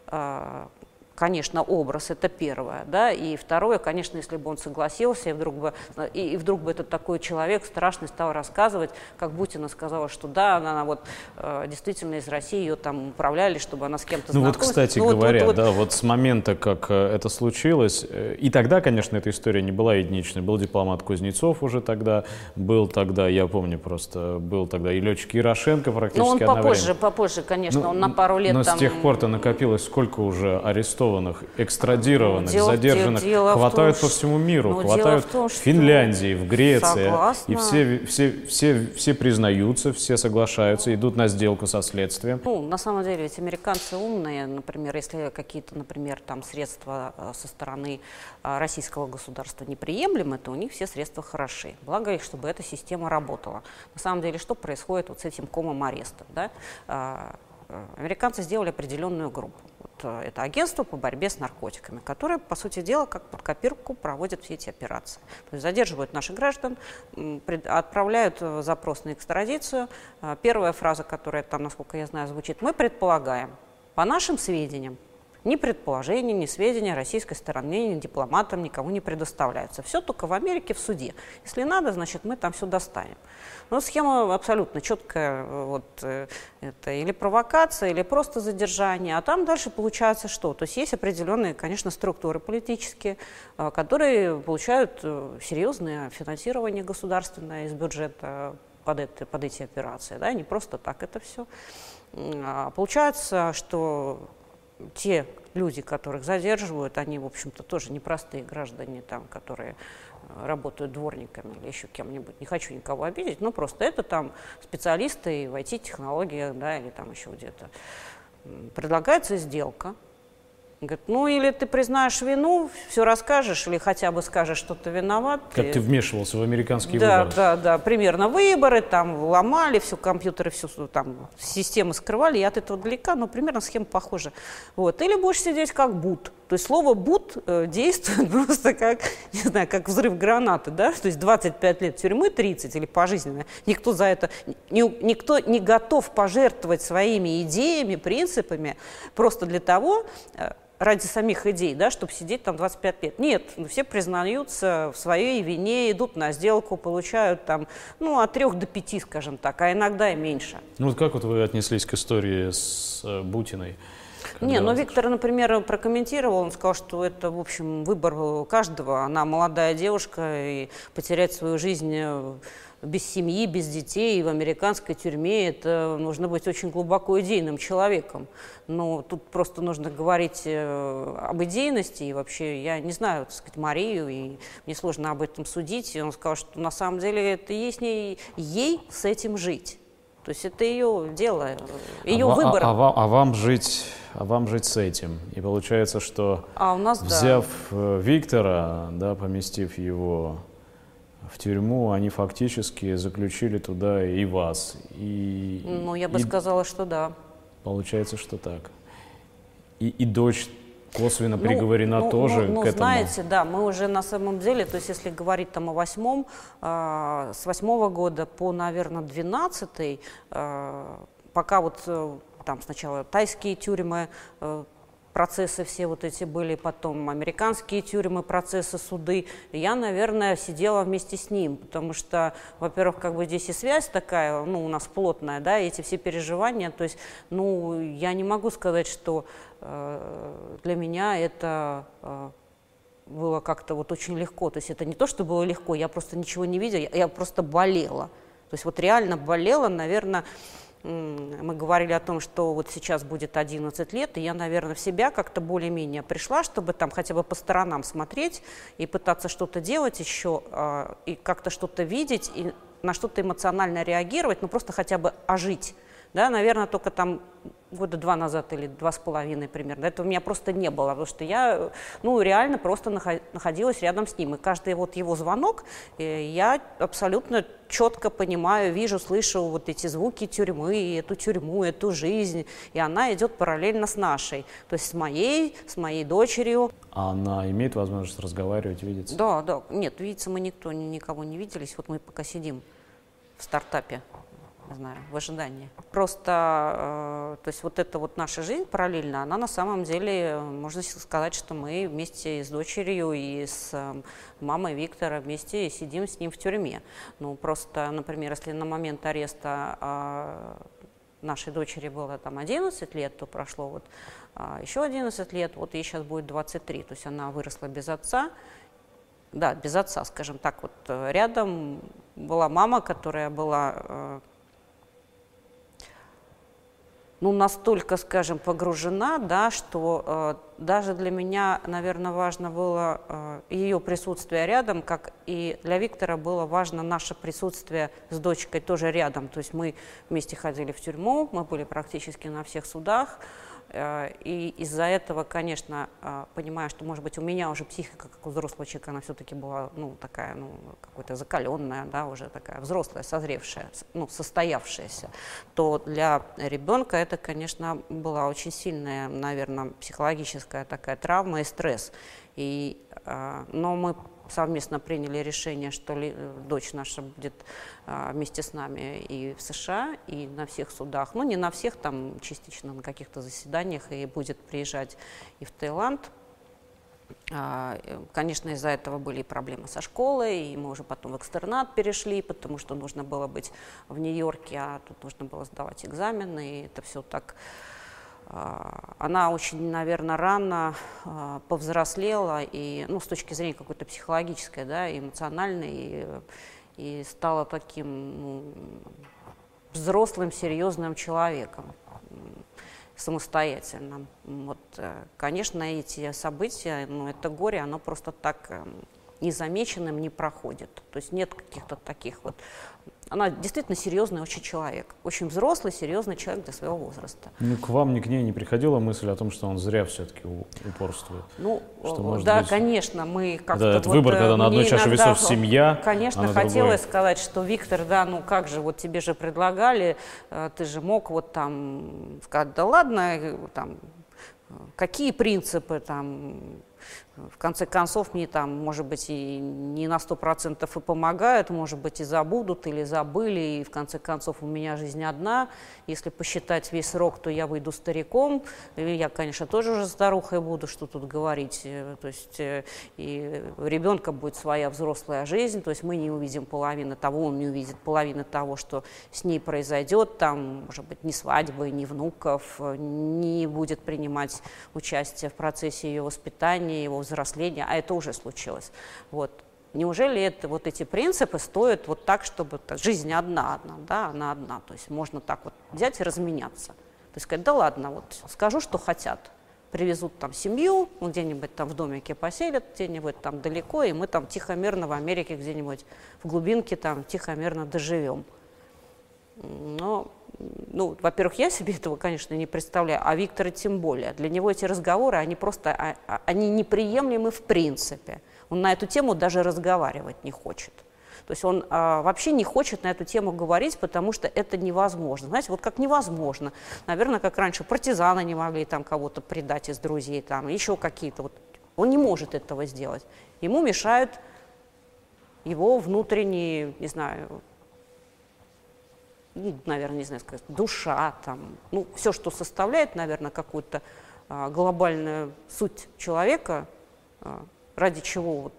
э, конечно, образ это первое, да, и второе, конечно, если бы он согласился, и вдруг бы, и, и вдруг бы этот такой человек страшный стал рассказывать, как Бутина сказала, что да, она, она вот э, действительно из России ее там управляли, чтобы она с кем-то Ну вот, кстати ну, говоря, вот, вот, да, вот с момента, как э, это случилось, э, и тогда, конечно, эта история не была единичной, был дипломат Кузнецов уже тогда, был тогда, я помню просто, был тогда и летчик Ярошенко практически Ну он попозже, попозже, конечно, ну, он на пару лет но там... с тех пор-то накопилось сколько уже арестованных арестованных, экстрадированных, дело, задержанных дело хватают том, по всему миру, ну, хватают в, том, в Финляндии, в Греции. Согласна. И все, все, все, все признаются, все соглашаются, идут на сделку со следствием. Ну, на самом деле, ведь американцы умные, например, если какие-то, например, там средства э, со стороны э, российского государства неприемлемы, то у них все средства хороши. Благо их, чтобы эта система работала. На самом деле, что происходит вот с этим комом арестов? Да? Американцы сделали определенную группу. Э, это агентство по борьбе с наркотиками, которое, по сути дела, как под копирку проводит все эти операции. То есть задерживают наших граждан, отправляют э, запрос на экстрадицию. Э, первая фраза, которая там, насколько я знаю, звучит, мы предполагаем, по нашим сведениям, ни предположения, ни сведения российской стороны, ни дипломатам никому не предоставляются. Все только в Америке в суде. Если надо, значит, мы там все достанем. Но схема абсолютно четкая. Вот, э, это или провокация, или просто задержание. А там дальше получается что? То есть есть определенные, конечно, структуры политические, э, которые получают э, серьезное финансирование государственное из бюджета под, это, под эти операции. Да? Не просто так это все. А получается, что те люди, которых задерживают, они, в общем-то, тоже непростые граждане, там, которые работают дворниками или еще кем-нибудь. Не хочу никого обидеть, но просто это там специалисты в IT-технологиях, да, или там еще где-то. Предлагается сделка, Говорит, ну или ты признаешь вину, все расскажешь, или хотя бы скажешь, что ты виноват. Как ты вмешивался в американские да, выборы. Да, да, примерно выборы, там ломали, все компьютеры, все там системы скрывали, я от этого далека, но примерно схема похожа. Вот. Или будешь сидеть как бут. То есть слово «бут» э, действует просто как, не знаю, как взрыв гранаты, да? То есть 25 лет тюрьмы, 30 или пожизненно. Никто за это, ни, никто не готов пожертвовать своими идеями, принципами просто для того, э, ради самих идей, да, чтобы сидеть там 25 лет. Нет, ну, все признаются в своей вине, идут на сделку, получают там, ну, от трех до пяти, скажем так, а иногда и меньше. Ну вот как вот вы отнеслись к истории с э, Бутиной? Не, ну Виктор, например, прокомментировал, он сказал, что это, в общем, выбор каждого. Она молодая девушка, и потерять свою жизнь э, без семьи, без детей в американской тюрьме, это нужно быть очень глубоко идейным человеком. Но тут просто нужно говорить э, об идейности, и вообще я не знаю, так сказать, Марию, и мне сложно об этом судить. И он сказал, что на самом деле это есть не ей с этим жить. То есть это ее дело, ее а, выбор. А, а, а вам жить, а вам жить с этим. И получается, что а у нас, взяв да. Э, Виктора, да, поместив его в тюрьму, они фактически заключили туда и вас. И, ну, я бы и, сказала, что да. Получается, что так. И, и дочь косвенно ну, приговорена ну, тоже ну, ну, к этому. знаете, да, мы уже на самом деле, то есть если говорить там о восьмом, э, с восьмого года по, наверное, двенадцатый, э, пока вот э, там сначала тайские тюрьмы, э, процессы все вот эти были, потом американские тюрьмы, процессы, суды. Я, наверное, сидела вместе с ним, потому что, во-первых, как бы здесь и связь такая, ну, у нас плотная, да, эти все переживания, то есть, ну, я не могу сказать, что э, для меня это э, было как-то вот очень легко, то есть это не то, что было легко, я просто ничего не видела, я, я просто болела, то есть вот реально болела, наверное, мы говорили о том, что вот сейчас будет 11 лет, и я, наверное, в себя как-то более-менее пришла, чтобы там хотя бы по сторонам смотреть и пытаться что-то делать еще, а, и как-то что-то видеть, и на что-то эмоционально реагировать, ну просто хотя бы ожить. Да, наверное, только там года два назад или два с половиной примерно. Этого у меня просто не было, потому что я, ну, реально просто находилась рядом с ним. И каждый вот его звонок э, я абсолютно четко понимаю, вижу, слышу вот эти звуки тюрьмы, эту тюрьму, эту жизнь. И она идет параллельно с нашей. То есть с моей, с моей дочерью. А она имеет возможность разговаривать, видеться? Да, да. Нет, видеться мы никто, никого не виделись. Вот мы пока сидим в стартапе не знаю, в ожидании. Просто, э, то есть вот эта вот наша жизнь параллельно, она на самом деле, можно сказать, что мы вместе с дочерью и с э, мамой Виктора вместе сидим с ним в тюрьме. Ну, просто, например, если на момент ареста э, нашей дочери было там 11 лет, то прошло вот э, еще 11 лет, вот ей сейчас будет 23, то есть она выросла без отца, да, без отца, скажем так, вот э, рядом была мама, которая была э, ну, настолько, скажем, погружена, да, что э, даже для меня, наверное, важно было э, ее присутствие рядом, как и для Виктора было важно наше присутствие с дочкой тоже рядом. То есть мы вместе ходили в тюрьму, мы были практически на всех судах, и из-за этого, конечно, э, понимаю, что, может быть, у меня уже психика, как у взрослого человека, она все-таки была, ну, такая, ну, какой-то закаленная, да, уже такая взрослая, созревшая, ну, состоявшаяся, то для ребенка это, конечно, была очень сильная, наверное, психологическая такая травма и стресс. И, э, но мы совместно приняли решение, что э, дочь наша будет а, вместе с нами и в США, и на всех судах. Ну, не на всех, там частично на каких-то заседаниях, и будет приезжать и в Таиланд. А, э, конечно, из-за этого были проблемы со школой, и мы уже потом в экстернат перешли, потому что нужно было быть в Нью-Йорке, а тут нужно было сдавать экзамены, и это все так она очень, наверное, рано а, повзрослела и, ну, с точки зрения какой-то психологической, да, эмоциональной, и, и стала таким ну, взрослым, серьезным человеком самостоятельным. Вот, э, конечно, эти события, ну, это горе, оно просто так эм, незамеченным не проходит. То есть нет каких-то таких вот она действительно серьезный очень человек, очень взрослый, серьезный человек для своего возраста. Ну, к вам, ни к ней не приходила мысль о том, что он зря все-таки упорствует? Ну, что, да, быть... конечно, мы как-то... Да, вот, выбор, когда на одной чаше весов семья, Конечно, а хотелось другой... сказать, что Виктор, да, ну как же, вот тебе же предлагали, э, ты же мог вот там сказать, да ладно, э, там, какие принципы там в конце концов, мне там, может быть, и не на сто процентов и помогают, может быть, и забудут или забыли, и в конце концов у меня жизнь одна. Если посчитать весь срок, то я выйду стариком, и я, конечно, тоже уже старухой буду, что тут говорить. Э, то есть э, и у ребенка будет своя взрослая жизнь, то есть мы не увидим половины того, он не увидит половины того, что с ней произойдет, там, может быть, ни свадьбы, ни внуков, не будет принимать участие в процессе ее воспитания, его взросления, а это уже случилось. Вот. Неужели это, вот эти принципы стоят вот так, чтобы так, жизнь одна, одна, да, она одна. То есть можно так вот взять и разменяться. То есть сказать, да ладно, вот скажу, что хотят. Привезут там семью, ну, где-нибудь там в домике поселят, где-нибудь там далеко, и мы там тихо-мирно в Америке где-нибудь в глубинке там тихо-мирно доживем. Но ну, во-первых, я себе этого, конечно, не представляю, а Виктора тем более. Для него эти разговоры, они просто, а, а, они неприемлемы в принципе. Он на эту тему даже разговаривать не хочет. То есть он а, вообще не хочет на эту тему говорить, потому что это невозможно. Знаете, вот как невозможно. Наверное, как раньше партизаны не могли там кого-то предать из друзей, там еще какие-то. Вот. Он не может этого сделать. Ему мешают его внутренние, не знаю, ну, наверное, не знаю сказать, душа, там, ну, все, что составляет, наверное, какую-то а, глобальную суть человека, а, ради чего вот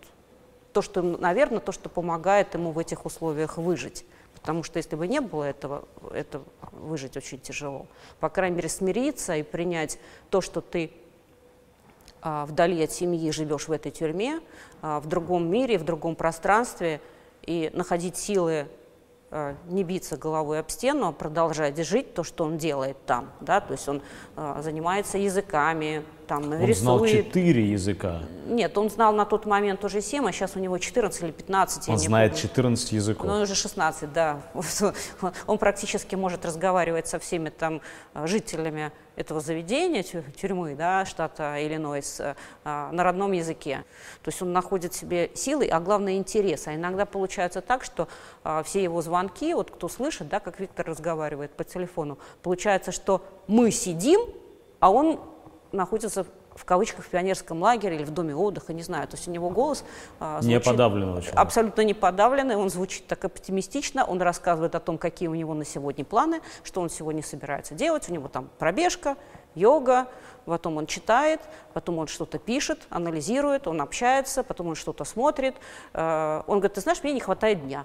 то, что, наверное, то, что помогает ему в этих условиях выжить. Потому что если бы не было этого, это выжить очень тяжело. По крайней мере, смириться и принять то, что ты а, вдали от семьи живешь в этой тюрьме, а, в другом мире, в другом пространстве, и находить силы не биться головой об стену, а продолжать жить то, что он делает там. Да? То есть он э, занимается языками, там, он рисует. знал четыре языка. Нет, он знал на тот момент уже семь, а сейчас у него 14 или 15. Он знает помню. 14 языков. Ну, уже 16, да. Он практически может разговаривать со всеми там э, жителями этого заведения, тюрьмы, да, штата Иллинойс, э, на родном языке. То есть он находит себе силы, а главное интерес. А иногда получается так, что а, все его звонки, вот кто слышит, да, как Виктор разговаривает по телефону, получается, что мы сидим, а он находится в кавычках в пионерском лагере или в доме отдыха, не знаю. То есть у него голос а, звучит не подавленного человека. абсолютно не подавленный, он звучит так оптимистично, он рассказывает о том, какие у него на сегодня планы, что он сегодня собирается делать. У него там пробежка, йога, потом он читает, потом он что-то пишет, анализирует, он общается, потом он что-то смотрит. А, он говорит, ты знаешь, мне не хватает дня.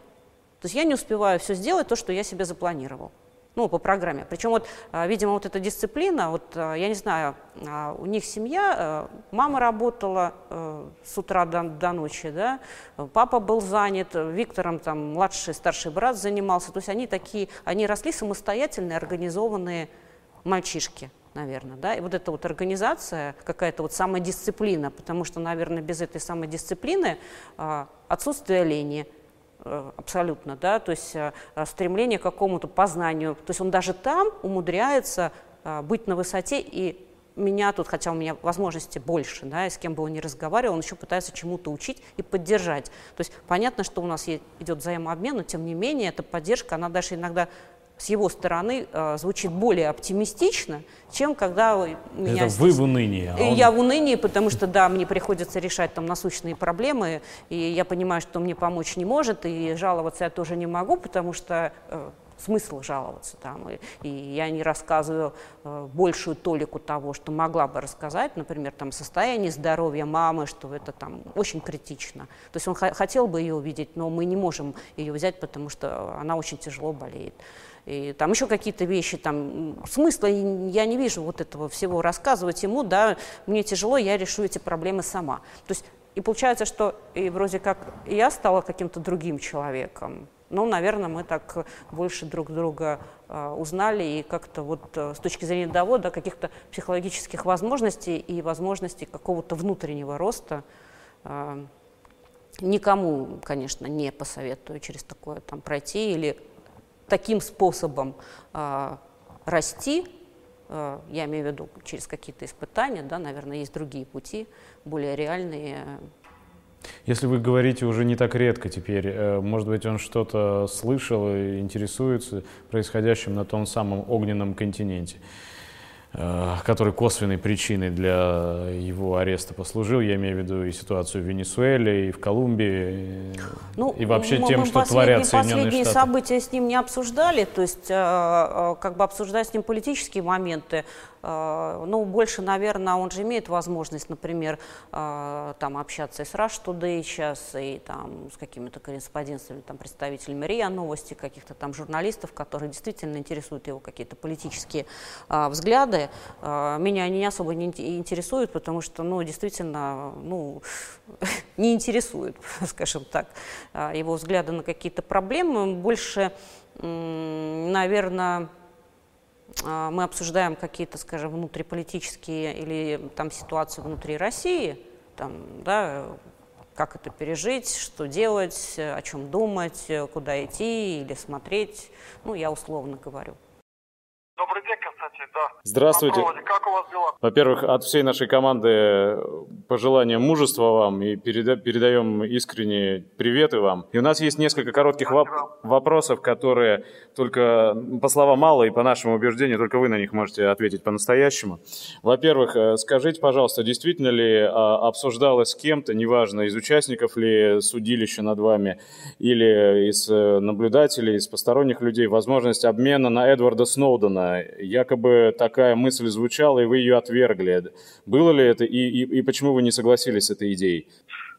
То есть я не успеваю все сделать, то, что я себе запланировал ну, по программе. Причем вот, а, видимо, вот эта дисциплина, вот, а, я не знаю, а, у них семья, мама работала с утра до, до ночи, да, папа был занят, Виктором там младший, старший брат занимался, то есть они такие, они росли самостоятельные, организованные мальчишки наверное, да, и вот эта вот организация, какая-то вот самодисциплина, потому что, наверное, без этой самодисциплины отсутствие лени, Э, абсолютно, да, то есть э, стремление к какому-то познанию. То есть он даже там умудряется э, быть на высоте и меня тут, хотя у меня возможности больше, да, и с кем бы он ни разговаривал, он еще пытается чему-то учить и поддержать. То есть понятно, что у нас идет взаимообмен, но тем не менее эта поддержка, она даже иногда с его стороны э, звучит более оптимистично, чем когда у меня... Это вы в унынии. А он... Я в унынии, потому что, да, мне приходится решать там насущные проблемы, и я понимаю, что мне помочь не может, и жаловаться я тоже не могу, потому что э, смысл жаловаться там. И, и я не рассказываю э, большую толику того, что могла бы рассказать, например, там состояние здоровья мамы, что это там очень критично. То есть он хотел бы ее увидеть, но мы не можем ее взять, потому что она очень тяжело болеет и там еще какие-то вещи, там смысла я не вижу вот этого всего рассказывать ему, да, мне тяжело, я решу эти проблемы сама. То есть и получается, что и вроде как я стала каким-то другим человеком. Ну, наверное, мы так больше друг друга э, узнали и как-то вот э, с точки зрения того, да, каких-то психологических возможностей и возможностей какого-то внутреннего роста э, никому, конечно, не посоветую через такое там пройти или таким способом э, расти, э, я имею в виду через какие-то испытания, да, наверное, есть другие пути, более реальные. Если вы говорите уже не так редко теперь, э, может быть, он что-то слышал и интересуется происходящим на том самом огненном континенте. Э, который косвенной причиной для его ареста послужил. Я имею в виду и ситуацию в Венесуэле, и в Колумбии, ну, и вообще мы, тем, мы что творят Соединенные последние Штаты. события с ним не обсуждали, то есть э, э, как бы обсуждать с ним политические моменты, ну, больше, наверное, он же имеет возможность, например, там общаться и с Rush Today сейчас, и там с какими-то корреспондентами, там, представителями РИА Новости, каких-то там журналистов, которые действительно интересуют его какие-то политические а, взгляды. Меня они особо не интересуют, потому что, ну, действительно, ну, не интересуют, скажем так, его взгляды на какие-то проблемы. Больше, наверное, а, мы обсуждаем какие-то, скажем, внутриполитические или там ситуацию внутри России, там, да, как это пережить, что делать, о чем думать, куда идти или смотреть, ну, я условно говорю. Константин. да. Здравствуйте. Как у вас дела? Во-первых, от всей нашей команды пожелания мужества вам и переда передаем искренние приветы вам. И у нас есть несколько коротких воп вопросов, которые только, по словам Аллы и по нашему убеждению, только вы на них можете ответить по-настоящему. Во-первых, э, скажите, пожалуйста, действительно ли а, обсуждалось с кем-то, неважно, из участников ли судилища над вами или из э, наблюдателей, из посторонних людей, возможность обмена на Эдварда Сноудена? Якобы такая мысль звучала, и вы ее отвергли. Было ли это, и, и, и почему вы не согласились с этой идеей?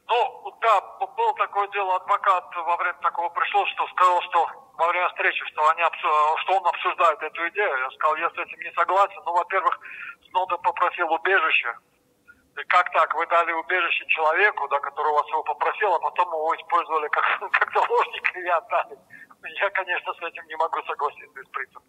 Ну, да, было такое дело, адвокат во время такого пришел, что сказал, что во время встречи, что, они, что он обсуждает эту идею. Я сказал, я с этим не согласен. Ну, во-первых, Сноуден попросил убежище. Как так? Вы дали убежище человеку, да, который вас его попросил, а потом его использовали как, как заложника и отдали. Я, конечно, с этим не могу согласиться из принципа.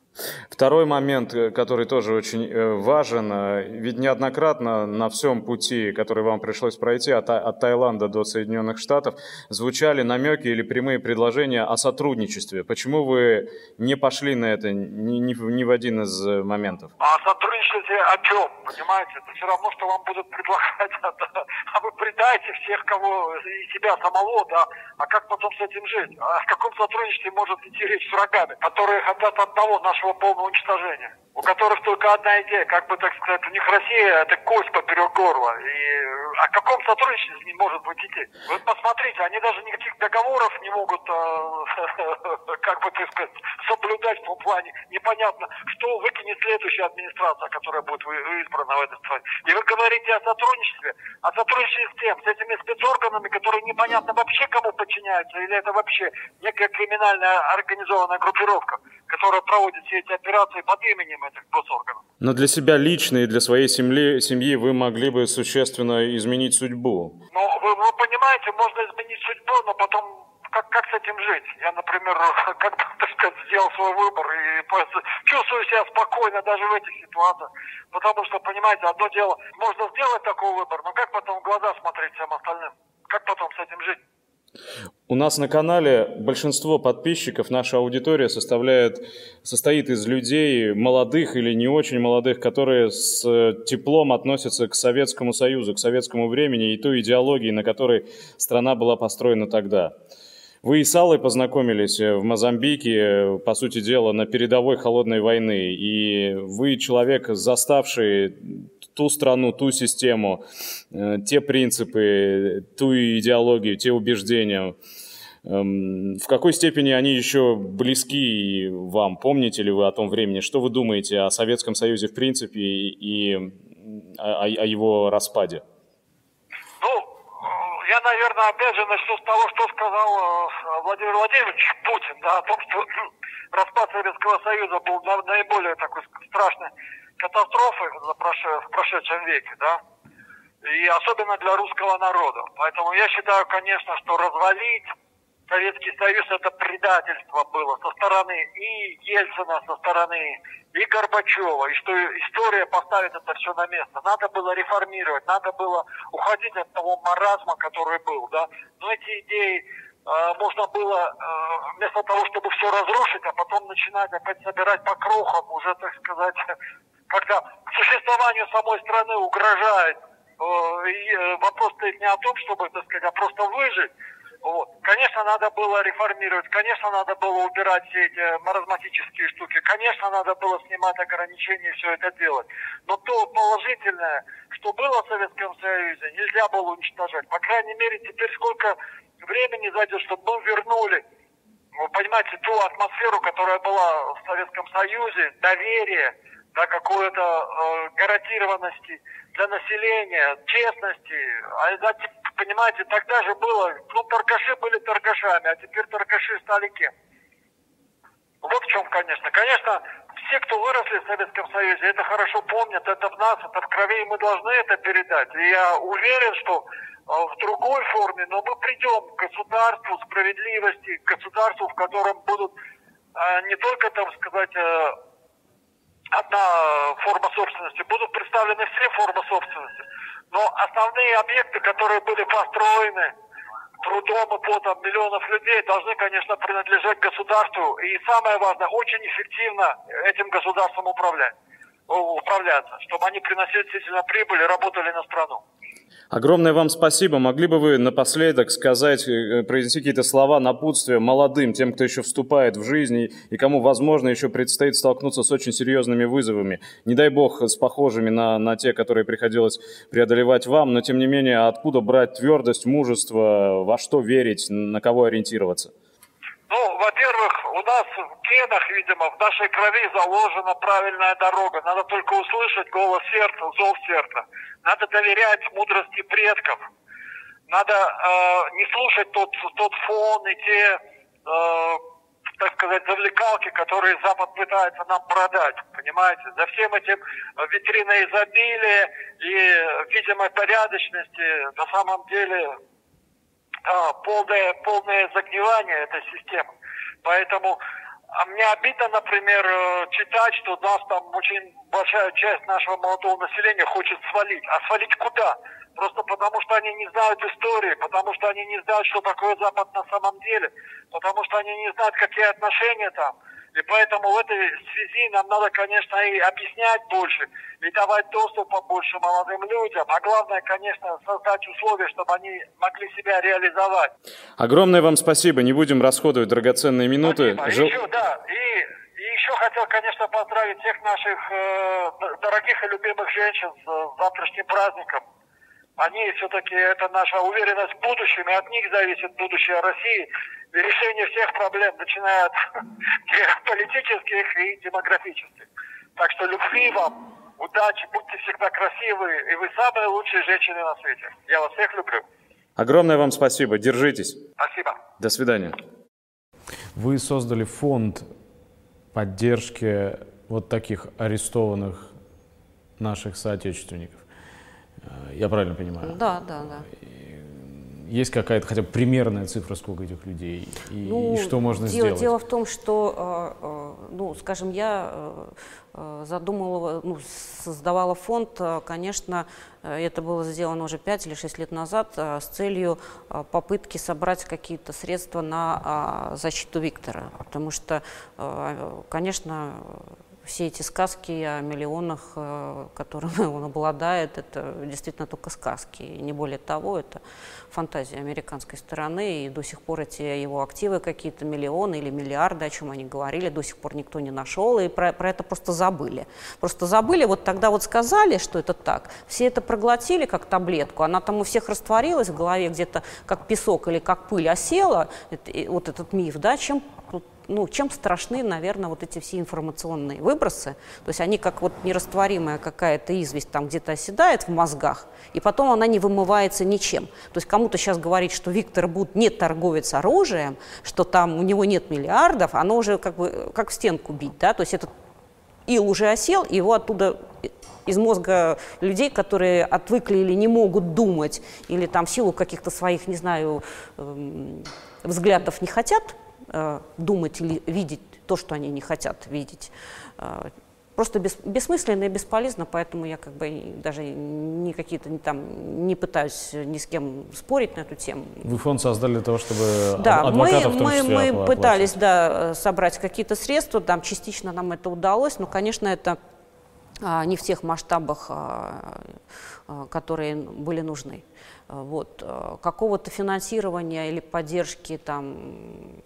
Второй момент, э, который тоже очень э, важен, э, ведь неоднократно на всем пути, который вам пришлось пройти от, от Таиланда до Соединенных Штатов, звучали намеки или прямые предложения о сотрудничестве. Почему вы не пошли на это ни, ни, ни в один из моментов? А сотрудничестве о чем? Понимаете, это все равно, что вам будут предлагать, а вы предаете всех, кого и себя самого, да, а как потом с этим жить? А в каком сотрудничестве может идти речь с врагами, которые хотят одного нашего полного уничтожения? у которых только одна идея, как бы так сказать, у них Россия это кость поперек горла. И о каком сотрудничестве с может быть идти? Вы посмотрите, они даже никаких договоров не могут, э, как бы так сказать, соблюдать в том плане. Непонятно, что выкинет следующая администрация, которая будет избрана в этой стране. И вы говорите о сотрудничестве. О сотрудничестве с кем? С этими спецорганами, которые непонятно вообще кому подчиняются, или это вообще некая криминальная организованная группировка, которая проводит все эти операции под именем этих госорганов. Но для себя лично и для своей семьи, семьи вы могли бы существенно изменить судьбу. Ну, вы, вы понимаете, можно изменить судьбу, но потом как, как с этим жить? Я, например, как так сказать, сделал свой выбор и чувствую себя спокойно даже в этих ситуациях. Потому что, понимаете, одно дело, можно сделать такой выбор, но как потом в глаза смотреть всем остальным? Как потом с этим жить? У нас на канале большинство подписчиков, наша аудитория составляет, состоит из людей молодых или не очень молодых, которые с теплом относятся к Советскому Союзу, к советскому времени и той идеологии, на которой страна была построена тогда. Вы и с Аллой познакомились в Мозамбике, по сути дела, на передовой холодной войны. И вы человек, заставший ту страну, ту систему, э, те принципы, ту идеологию, те убеждения. Эм, в какой степени они еще близки вам? Помните ли вы о том времени? Что вы думаете о Советском Союзе в принципе и о, о его распаде? Ну, я, наверное, опять же начну с того, что сказал э, Владимир Владимирович Путин, да, о том, что распад Советского Союза был наиболее такой страшный катастрофы в прошедшем веке, да, и особенно для русского народа. Поэтому я считаю, конечно, что развалить Советский Союз это предательство было со стороны и Ельцина, со стороны и Горбачева, и что история поставит это все на место. Надо было реформировать, надо было уходить от того маразма, который был, да. Но эти идеи э, можно было э, вместо того, чтобы все разрушить, а потом начинать опять собирать по крохам, уже, так сказать, когда существованию самой страны угрожает, э, э, вопрос стоит не о том, чтобы, так сказать, а просто выжить, вот. Конечно, надо было реформировать, конечно, надо было убирать все эти маразматические штуки, конечно, надо было снимать ограничения и все это делать. Но то положительное, что было в Советском Союзе, нельзя было уничтожать. По крайней мере, теперь сколько времени зайдет, чтобы мы вернули, вы понимаете, ту атмосферу, которая была в Советском Союзе, доверие, да, какой-то э, гарантированности для населения, честности. А, да, понимаете, тогда же было, ну, торгаши были торгашами, а теперь торгаши стали кем? Вот в чем, конечно. Конечно, все, кто выросли в Советском Союзе, это хорошо помнят, это в нас, это в крови, и мы должны это передать. И я уверен, что э, в другой форме, но мы придем к государству справедливости, к государству, в котором будут э, не только, там сказать, э, одна форма собственности, будут представлены все формы собственности. Но основные объекты, которые были построены трудом и потом миллионов людей, должны, конечно, принадлежать государству. И самое важное, очень эффективно этим государством управлять. управляться, чтобы они приносили действительно прибыль и работали на страну. Огромное вам спасибо. Могли бы вы напоследок сказать, э, произнести какие-то слова напутствия молодым, тем, кто еще вступает в жизнь и кому, возможно, еще предстоит столкнуться с очень серьезными вызовами. Не дай бог с похожими на, на те, которые приходилось преодолевать вам, но тем не менее, откуда брать твердость, мужество, во что верить, на кого ориентироваться? Ну, во-первых, у нас в генах, видимо, в нашей крови заложена правильная дорога. Надо только услышать голос сердца, зов сердца. Надо доверять мудрости предков. Надо э, не слушать тот, тот фон и те, э, так сказать, завлекалки, которые Запад пытается нам продать. Понимаете? За всем этим витриной изобилия и видимой порядочности на самом деле а, полное, полное загнивание этой системы. Поэтому а мне обидно, например, э, читать, что нас там очень большая часть нашего молодого населения хочет свалить. А свалить куда? Просто потому, что они не знают истории, потому что они не знают, что такое Запад на самом деле, потому что они не знают, какие отношения там. И поэтому в этой связи нам надо, конечно, и объяснять больше, и давать доступ побольше молодым людям. А главное, конечно, создать условия, чтобы они могли себя реализовать. Огромное вам спасибо. Не будем расходовать драгоценные минуты. Спасибо. Жил... Еще, да, и, и еще хотел, конечно, поздравить всех наших э, дорогих и любимых женщин с завтрашним праздником. Они все-таки, это наша уверенность в будущем, и от них зависит будущее России и решение всех проблем, начиная от политических и демографических. Так что любви вам, удачи, будьте всегда красивые, и вы самые лучшие женщины на свете. Я вас всех люблю. Огромное вам спасибо, держитесь. Спасибо. До свидания. Вы создали фонд поддержки вот таких арестованных наших соотечественников. Э, я правильно понимаю? Да, да, да. Есть какая-то хотя бы примерная цифра, сколько этих людей, и, ну, и что можно дело, сделать? Дело в том, что, э, э, ну, скажем, я задумала, ну, создавала фонд, конечно, это было сделано уже 5 или 6 лет назад с целью попытки собрать какие-то средства на защиту Виктора, потому что, конечно, все эти сказки о миллионах, э, которыми он обладает, это действительно только сказки, и не более того, это фантазия американской стороны, и до сих пор эти его активы какие-то миллионы или миллиарды, о чем они говорили, до сих пор никто не нашел, и про, про это просто забыли. Просто забыли, вот тогда вот сказали, что это так, все это проглотили как таблетку, она там у всех растворилась в голове где-то как песок или как пыль осела, это, вот этот миф, да, чем ну, чем страшны, наверное, вот эти все информационные выбросы. То есть они как вот нерастворимая какая-то известь там где-то оседает в мозгах, и потом она не вымывается ничем. То есть кому-то сейчас говорить, что Виктор Буд не торговец оружием, что там у него нет миллиардов, оно уже как бы как в стенку бить, да, то есть этот ил уже осел, его оттуда из мозга людей, которые отвыкли или не могут думать, или там в силу каких-то своих, не знаю, эм, взглядов не хотят думать или видеть то, что они не хотят видеть. Э, просто бес, бессмысленно и бесполезно, поэтому я как бы даже не какие-то не, там не пытаюсь ни с кем спорить на эту тему. Вы фонд создали для того, чтобы да, адвокатов мы, в том числе мы, мы пытались да, собрать какие-то средства, там частично нам это удалось, но, конечно, это а, не в тех масштабах, а, а, которые были нужны. Вот. Какого-то финансирования или поддержки там,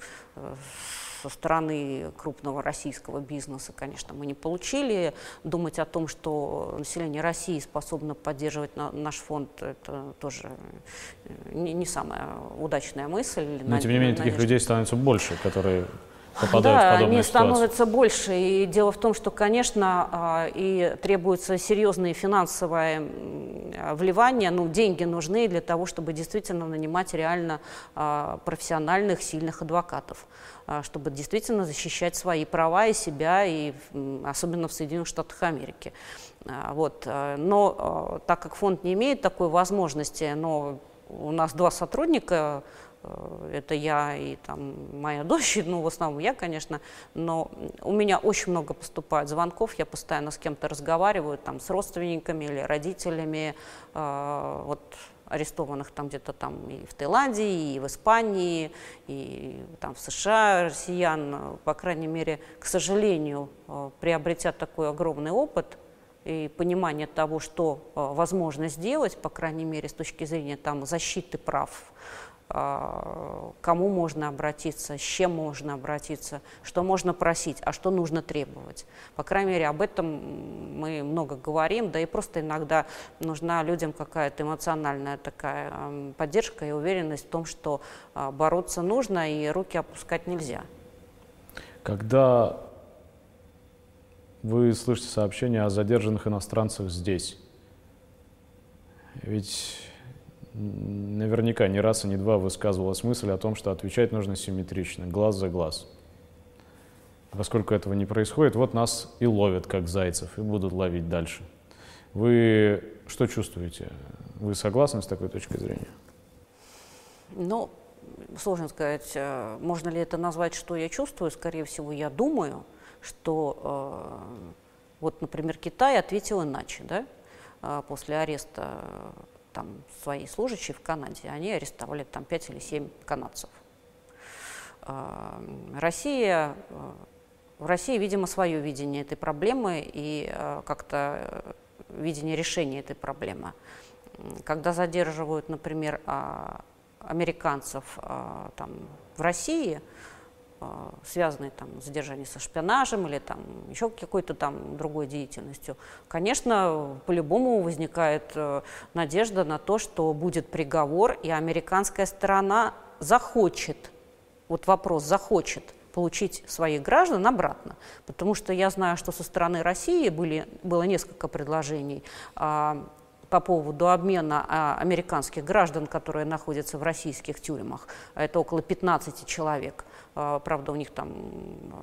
со стороны крупного российского бизнеса, конечно, мы не получили. Думать о том, что население России способно поддерживать на, наш фонд, это тоже э, не, не самая удачная мысль. Но, тем не менее, таких людей становится больше, которые попадают да, в подобные они становятся больше. И дело в том, что, конечно, а, и требуется серьезное финансовое вливание, ну, деньги нужны для того, чтобы действительно нанимать реально а, профессиональных, сильных адвокатов а, чтобы действительно защищать свои права и себя, и особенно в Соединенных Штатах Америки. Вот. Но так как фонд не имеет такой возможности, но у нас два сотрудника это я и там моя дочь, ну, в основном я, конечно, но у меня очень много поступает звонков, я постоянно с кем-то разговариваю, там, с родственниками или родителями, э, вот, арестованных там где-то там и в Таиланде, и в Испании, и там в США россиян, по крайней мере, к сожалению, э, приобретя такой огромный опыт, и понимание того, что возможно сделать, по крайней мере, с точки зрения там, защиты прав кому можно обратиться, с чем можно обратиться, что можно просить, а что нужно требовать. По крайней мере, об этом мы много говорим, да и просто иногда нужна людям какая-то эмоциональная такая поддержка и уверенность в том, что а, бороться нужно и руки опускать нельзя. Когда вы слышите сообщения о задержанных иностранцах здесь, ведь наверняка не раз и не два высказывалась мысль о том, что отвечать нужно симметрично, глаз за глаз. Поскольку этого не происходит, вот нас и ловят, как зайцев, и будут ловить дальше. Вы что чувствуете? Вы согласны с такой точкой зрения? Ну, сложно сказать, э, можно ли это назвать, что я чувствую. Скорее всего, я думаю, что э, вот, например, Китай ответил иначе, да, э, после ареста там свои служащие в Канаде, они арестовали там 5 или 7 канадцев. А, Россия, э, в России, видимо, свое видение этой проблемы и э, как-то э, видение решения этой проблемы. Когда задерживают, например, а, американцев а, там, в России, связанные там задержанием со шпионажем или там еще какой-то там другой деятельностью, конечно, по-любому возникает э, надежда на то, что будет приговор, и американская сторона захочет, вот вопрос захочет получить своих граждан обратно. Потому что я знаю, что со стороны России были, было несколько предложений а, по поводу обмена а, американских граждан, которые находятся в российских тюрьмах. Это около 15 человек. А, правда, у них там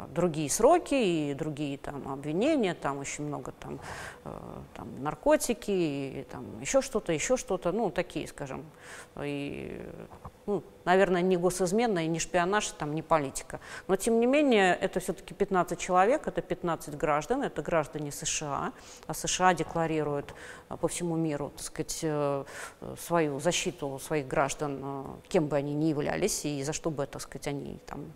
другие сроки и другие там обвинения, там очень много там, э, там наркотики, и там еще что-то, еще что-то, ну, такие, скажем, и, ну, наверное, не госизмена и не шпионаж, там, не политика. Но, тем не менее, это все-таки 15 человек, это 15 граждан, это граждане США, а США декларируют э, по всему миру, так сказать, э, свою защиту своих граждан, кем бы они ни являлись, и за что бы, так сказать, они там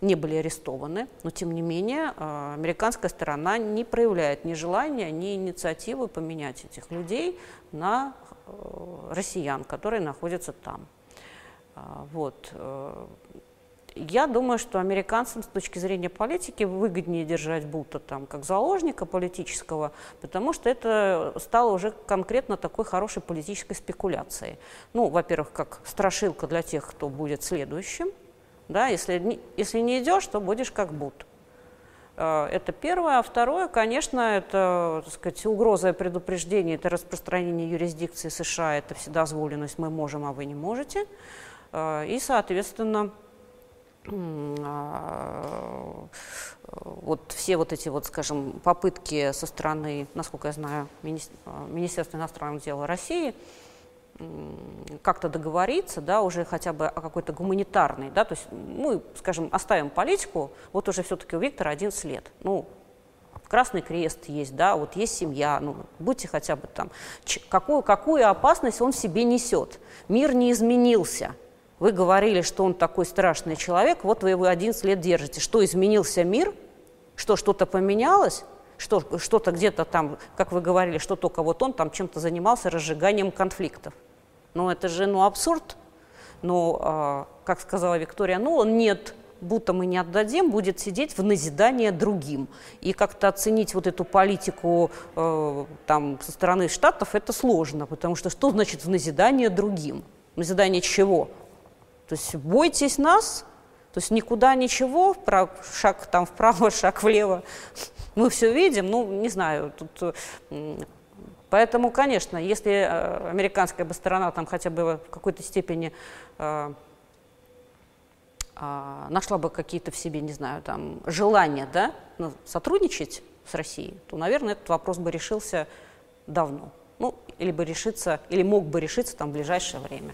не были арестованы, но тем не менее а, американская сторона не проявляет ни желания, ни инициативы поменять этих людей на э, россиян, которые находятся там. А, вот. Э, я думаю, что американцам с точки зрения политики выгоднее держать Бута там как заложника политического, потому что это стало уже конкретно такой хорошей политической спекуляцией. Ну, во-первых, как страшилка для тех, кто будет следующим – да? Если, если не идешь, то будешь как будто. Э, это первое. А второе, конечно, это так сказать, угроза и предупреждение, это распространение юрисдикции США, это вседозволенность, мы можем, а вы не можете. Э, и, соответственно, а, вот все вот эти вот, скажем, попытки со стороны, насколько я знаю, Министерства иностранных дел России – как-то договориться, да, уже хотя бы о какой-то гуманитарной, да, то есть мы, скажем, оставим политику, вот уже все-таки у Виктора 11 лет, ну, Красный Крест есть, да, вот есть семья, ну, будьте хотя бы там, какую, какую опасность он себе несет. Мир не изменился. Вы говорили, что он такой страшный человек, вот вы его 11 лет держите. Что, изменился мир? Что, что-то поменялось? что, что-то где-то там, как вы говорили, что только вот он там чем-то занимался разжиганием конфликтов. Ну, это же, ну, абсурд. Но, э, как сказала Виктория, ну, он нет, будто мы не отдадим, будет сидеть в назидание другим. И как-то оценить вот эту политику э, там, со стороны Штатов это сложно, потому что что значит в назидание другим? Назидание чего? То есть бойтесь нас, то есть никуда ничего, шаг там вправо, шаг влево, мы все видим, ну, не знаю, тут... Поэтому, конечно, если э, американская бы сторона там хотя бы в какой-то степени э, э, нашла бы какие-то в себе, не знаю, там, желания, да, ну, сотрудничать с Россией, то, наверное, этот вопрос бы решился давно. Ну, или бы решиться, или мог бы решиться там в ближайшее время.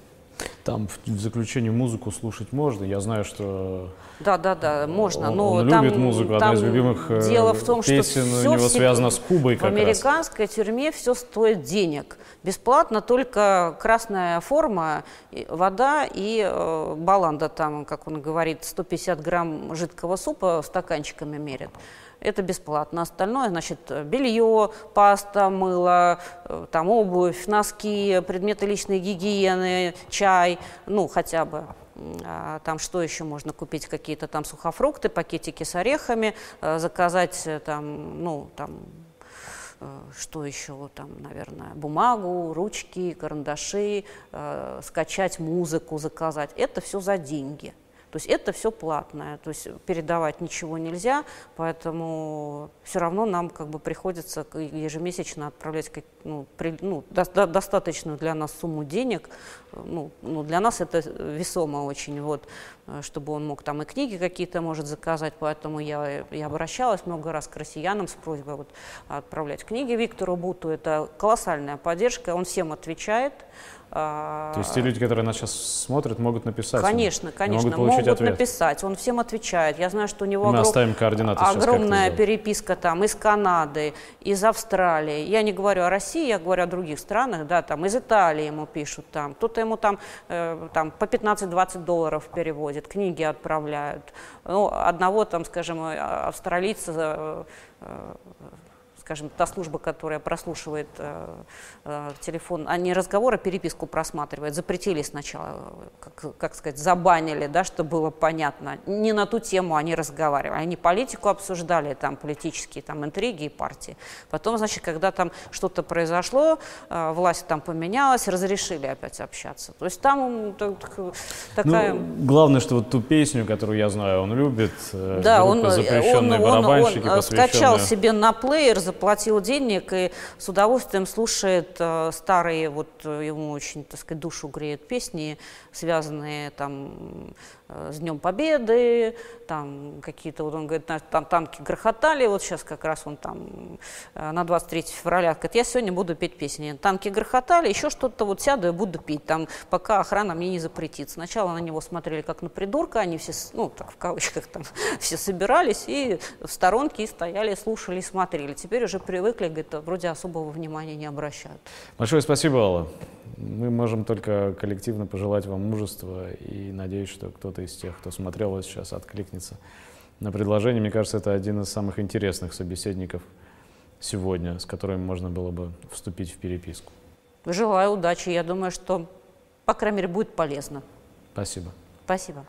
Там в, заключении музыку слушать можно. Я знаю, что да, да, да, можно. Он, но он там, любит музыку. Одна там из любимых э, дело в том, песен что у него все связана с Кубой как В американской раз. тюрьме все стоит денег. Бесплатно только красная форма, вода и э, баланда, там, как он говорит, 150 грамм жидкого супа стаканчиками мерят. Это бесплатно. Остальное, значит, белье, паста, мыло, э, там обувь, носки, предметы личной гигиены, чай, ну, хотя бы. А, там что еще можно купить? Какие-то там сухофрукты, пакетики с орехами, э, заказать э, там, ну, там, что еще там, наверное, бумагу, ручки, карандаши, скачать музыку, заказать. Это все за деньги. То есть это все платное, то есть передавать ничего нельзя, поэтому все равно нам как бы приходится ежемесячно отправлять ну, при, ну, до, до, достаточную для нас сумму денег. Ну, ну, для нас это весомо очень, вот, чтобы он мог там и книги какие-то может заказать, поэтому я, я обращалась много раз к россиянам с просьбой вот, отправлять книги Виктору Буту. Это колоссальная поддержка, он всем отвечает. То есть те люди, которые нас сейчас смотрят, могут написать? Конечно, конечно, могут, могут ответ. написать. Он всем отвечает. Я знаю, что у него Мы огром... оставим координаты огромная переписка там из Канады, из Австралии. Я не говорю о России, я говорю о других странах, да, там из Италии ему пишут, там кто-то ему там, э, там по 15-20 долларов переводит, книги отправляют. Ну, одного там, скажем, э, австралийца э, э скажем, та служба, которая прослушивает э, э, телефон, а не разговор, а переписку просматривает. Запретили сначала, как, как сказать, забанили, да, чтобы было понятно. Не на ту тему они разговаривали. Они политику обсуждали, там, политические там, интриги и партии. Потом, значит, когда там что-то произошло, э, власть там поменялась, разрешили опять общаться. То есть там так, такая... Ну, главное, что вот ту песню, которую я знаю, он любит, э, да, он, он, он, он, он скачал себе на плеер, заплатил денег и с удовольствием слушает э, старые, вот э, ему очень, так сказать, душу греют песни, связанные там с Днем Победы, там какие-то, вот он говорит, там танки грохотали, вот сейчас как раз он там э, на 23 февраля, говорит, я сегодня буду петь песни. Танки грохотали, еще что-то, вот сяду и буду петь, там, пока охрана мне не запретит. Сначала на него смотрели как на придурка, они все, ну, так в кавычках там, все собирались и в сторонке и стояли, слушали, смотрели. Теперь уже привыкли, говорит, вроде особого внимания не обращают. Большое спасибо, Алла. Мы можем только коллективно пожелать вам мужества и надеюсь, что кто-то из тех, кто смотрел вас сейчас, откликнется на предложение. Мне кажется, это один из самых интересных собеседников сегодня, с которыми можно было бы вступить в переписку. Желаю удачи. Я думаю, что, по крайней мере, будет полезно. Спасибо. Спасибо.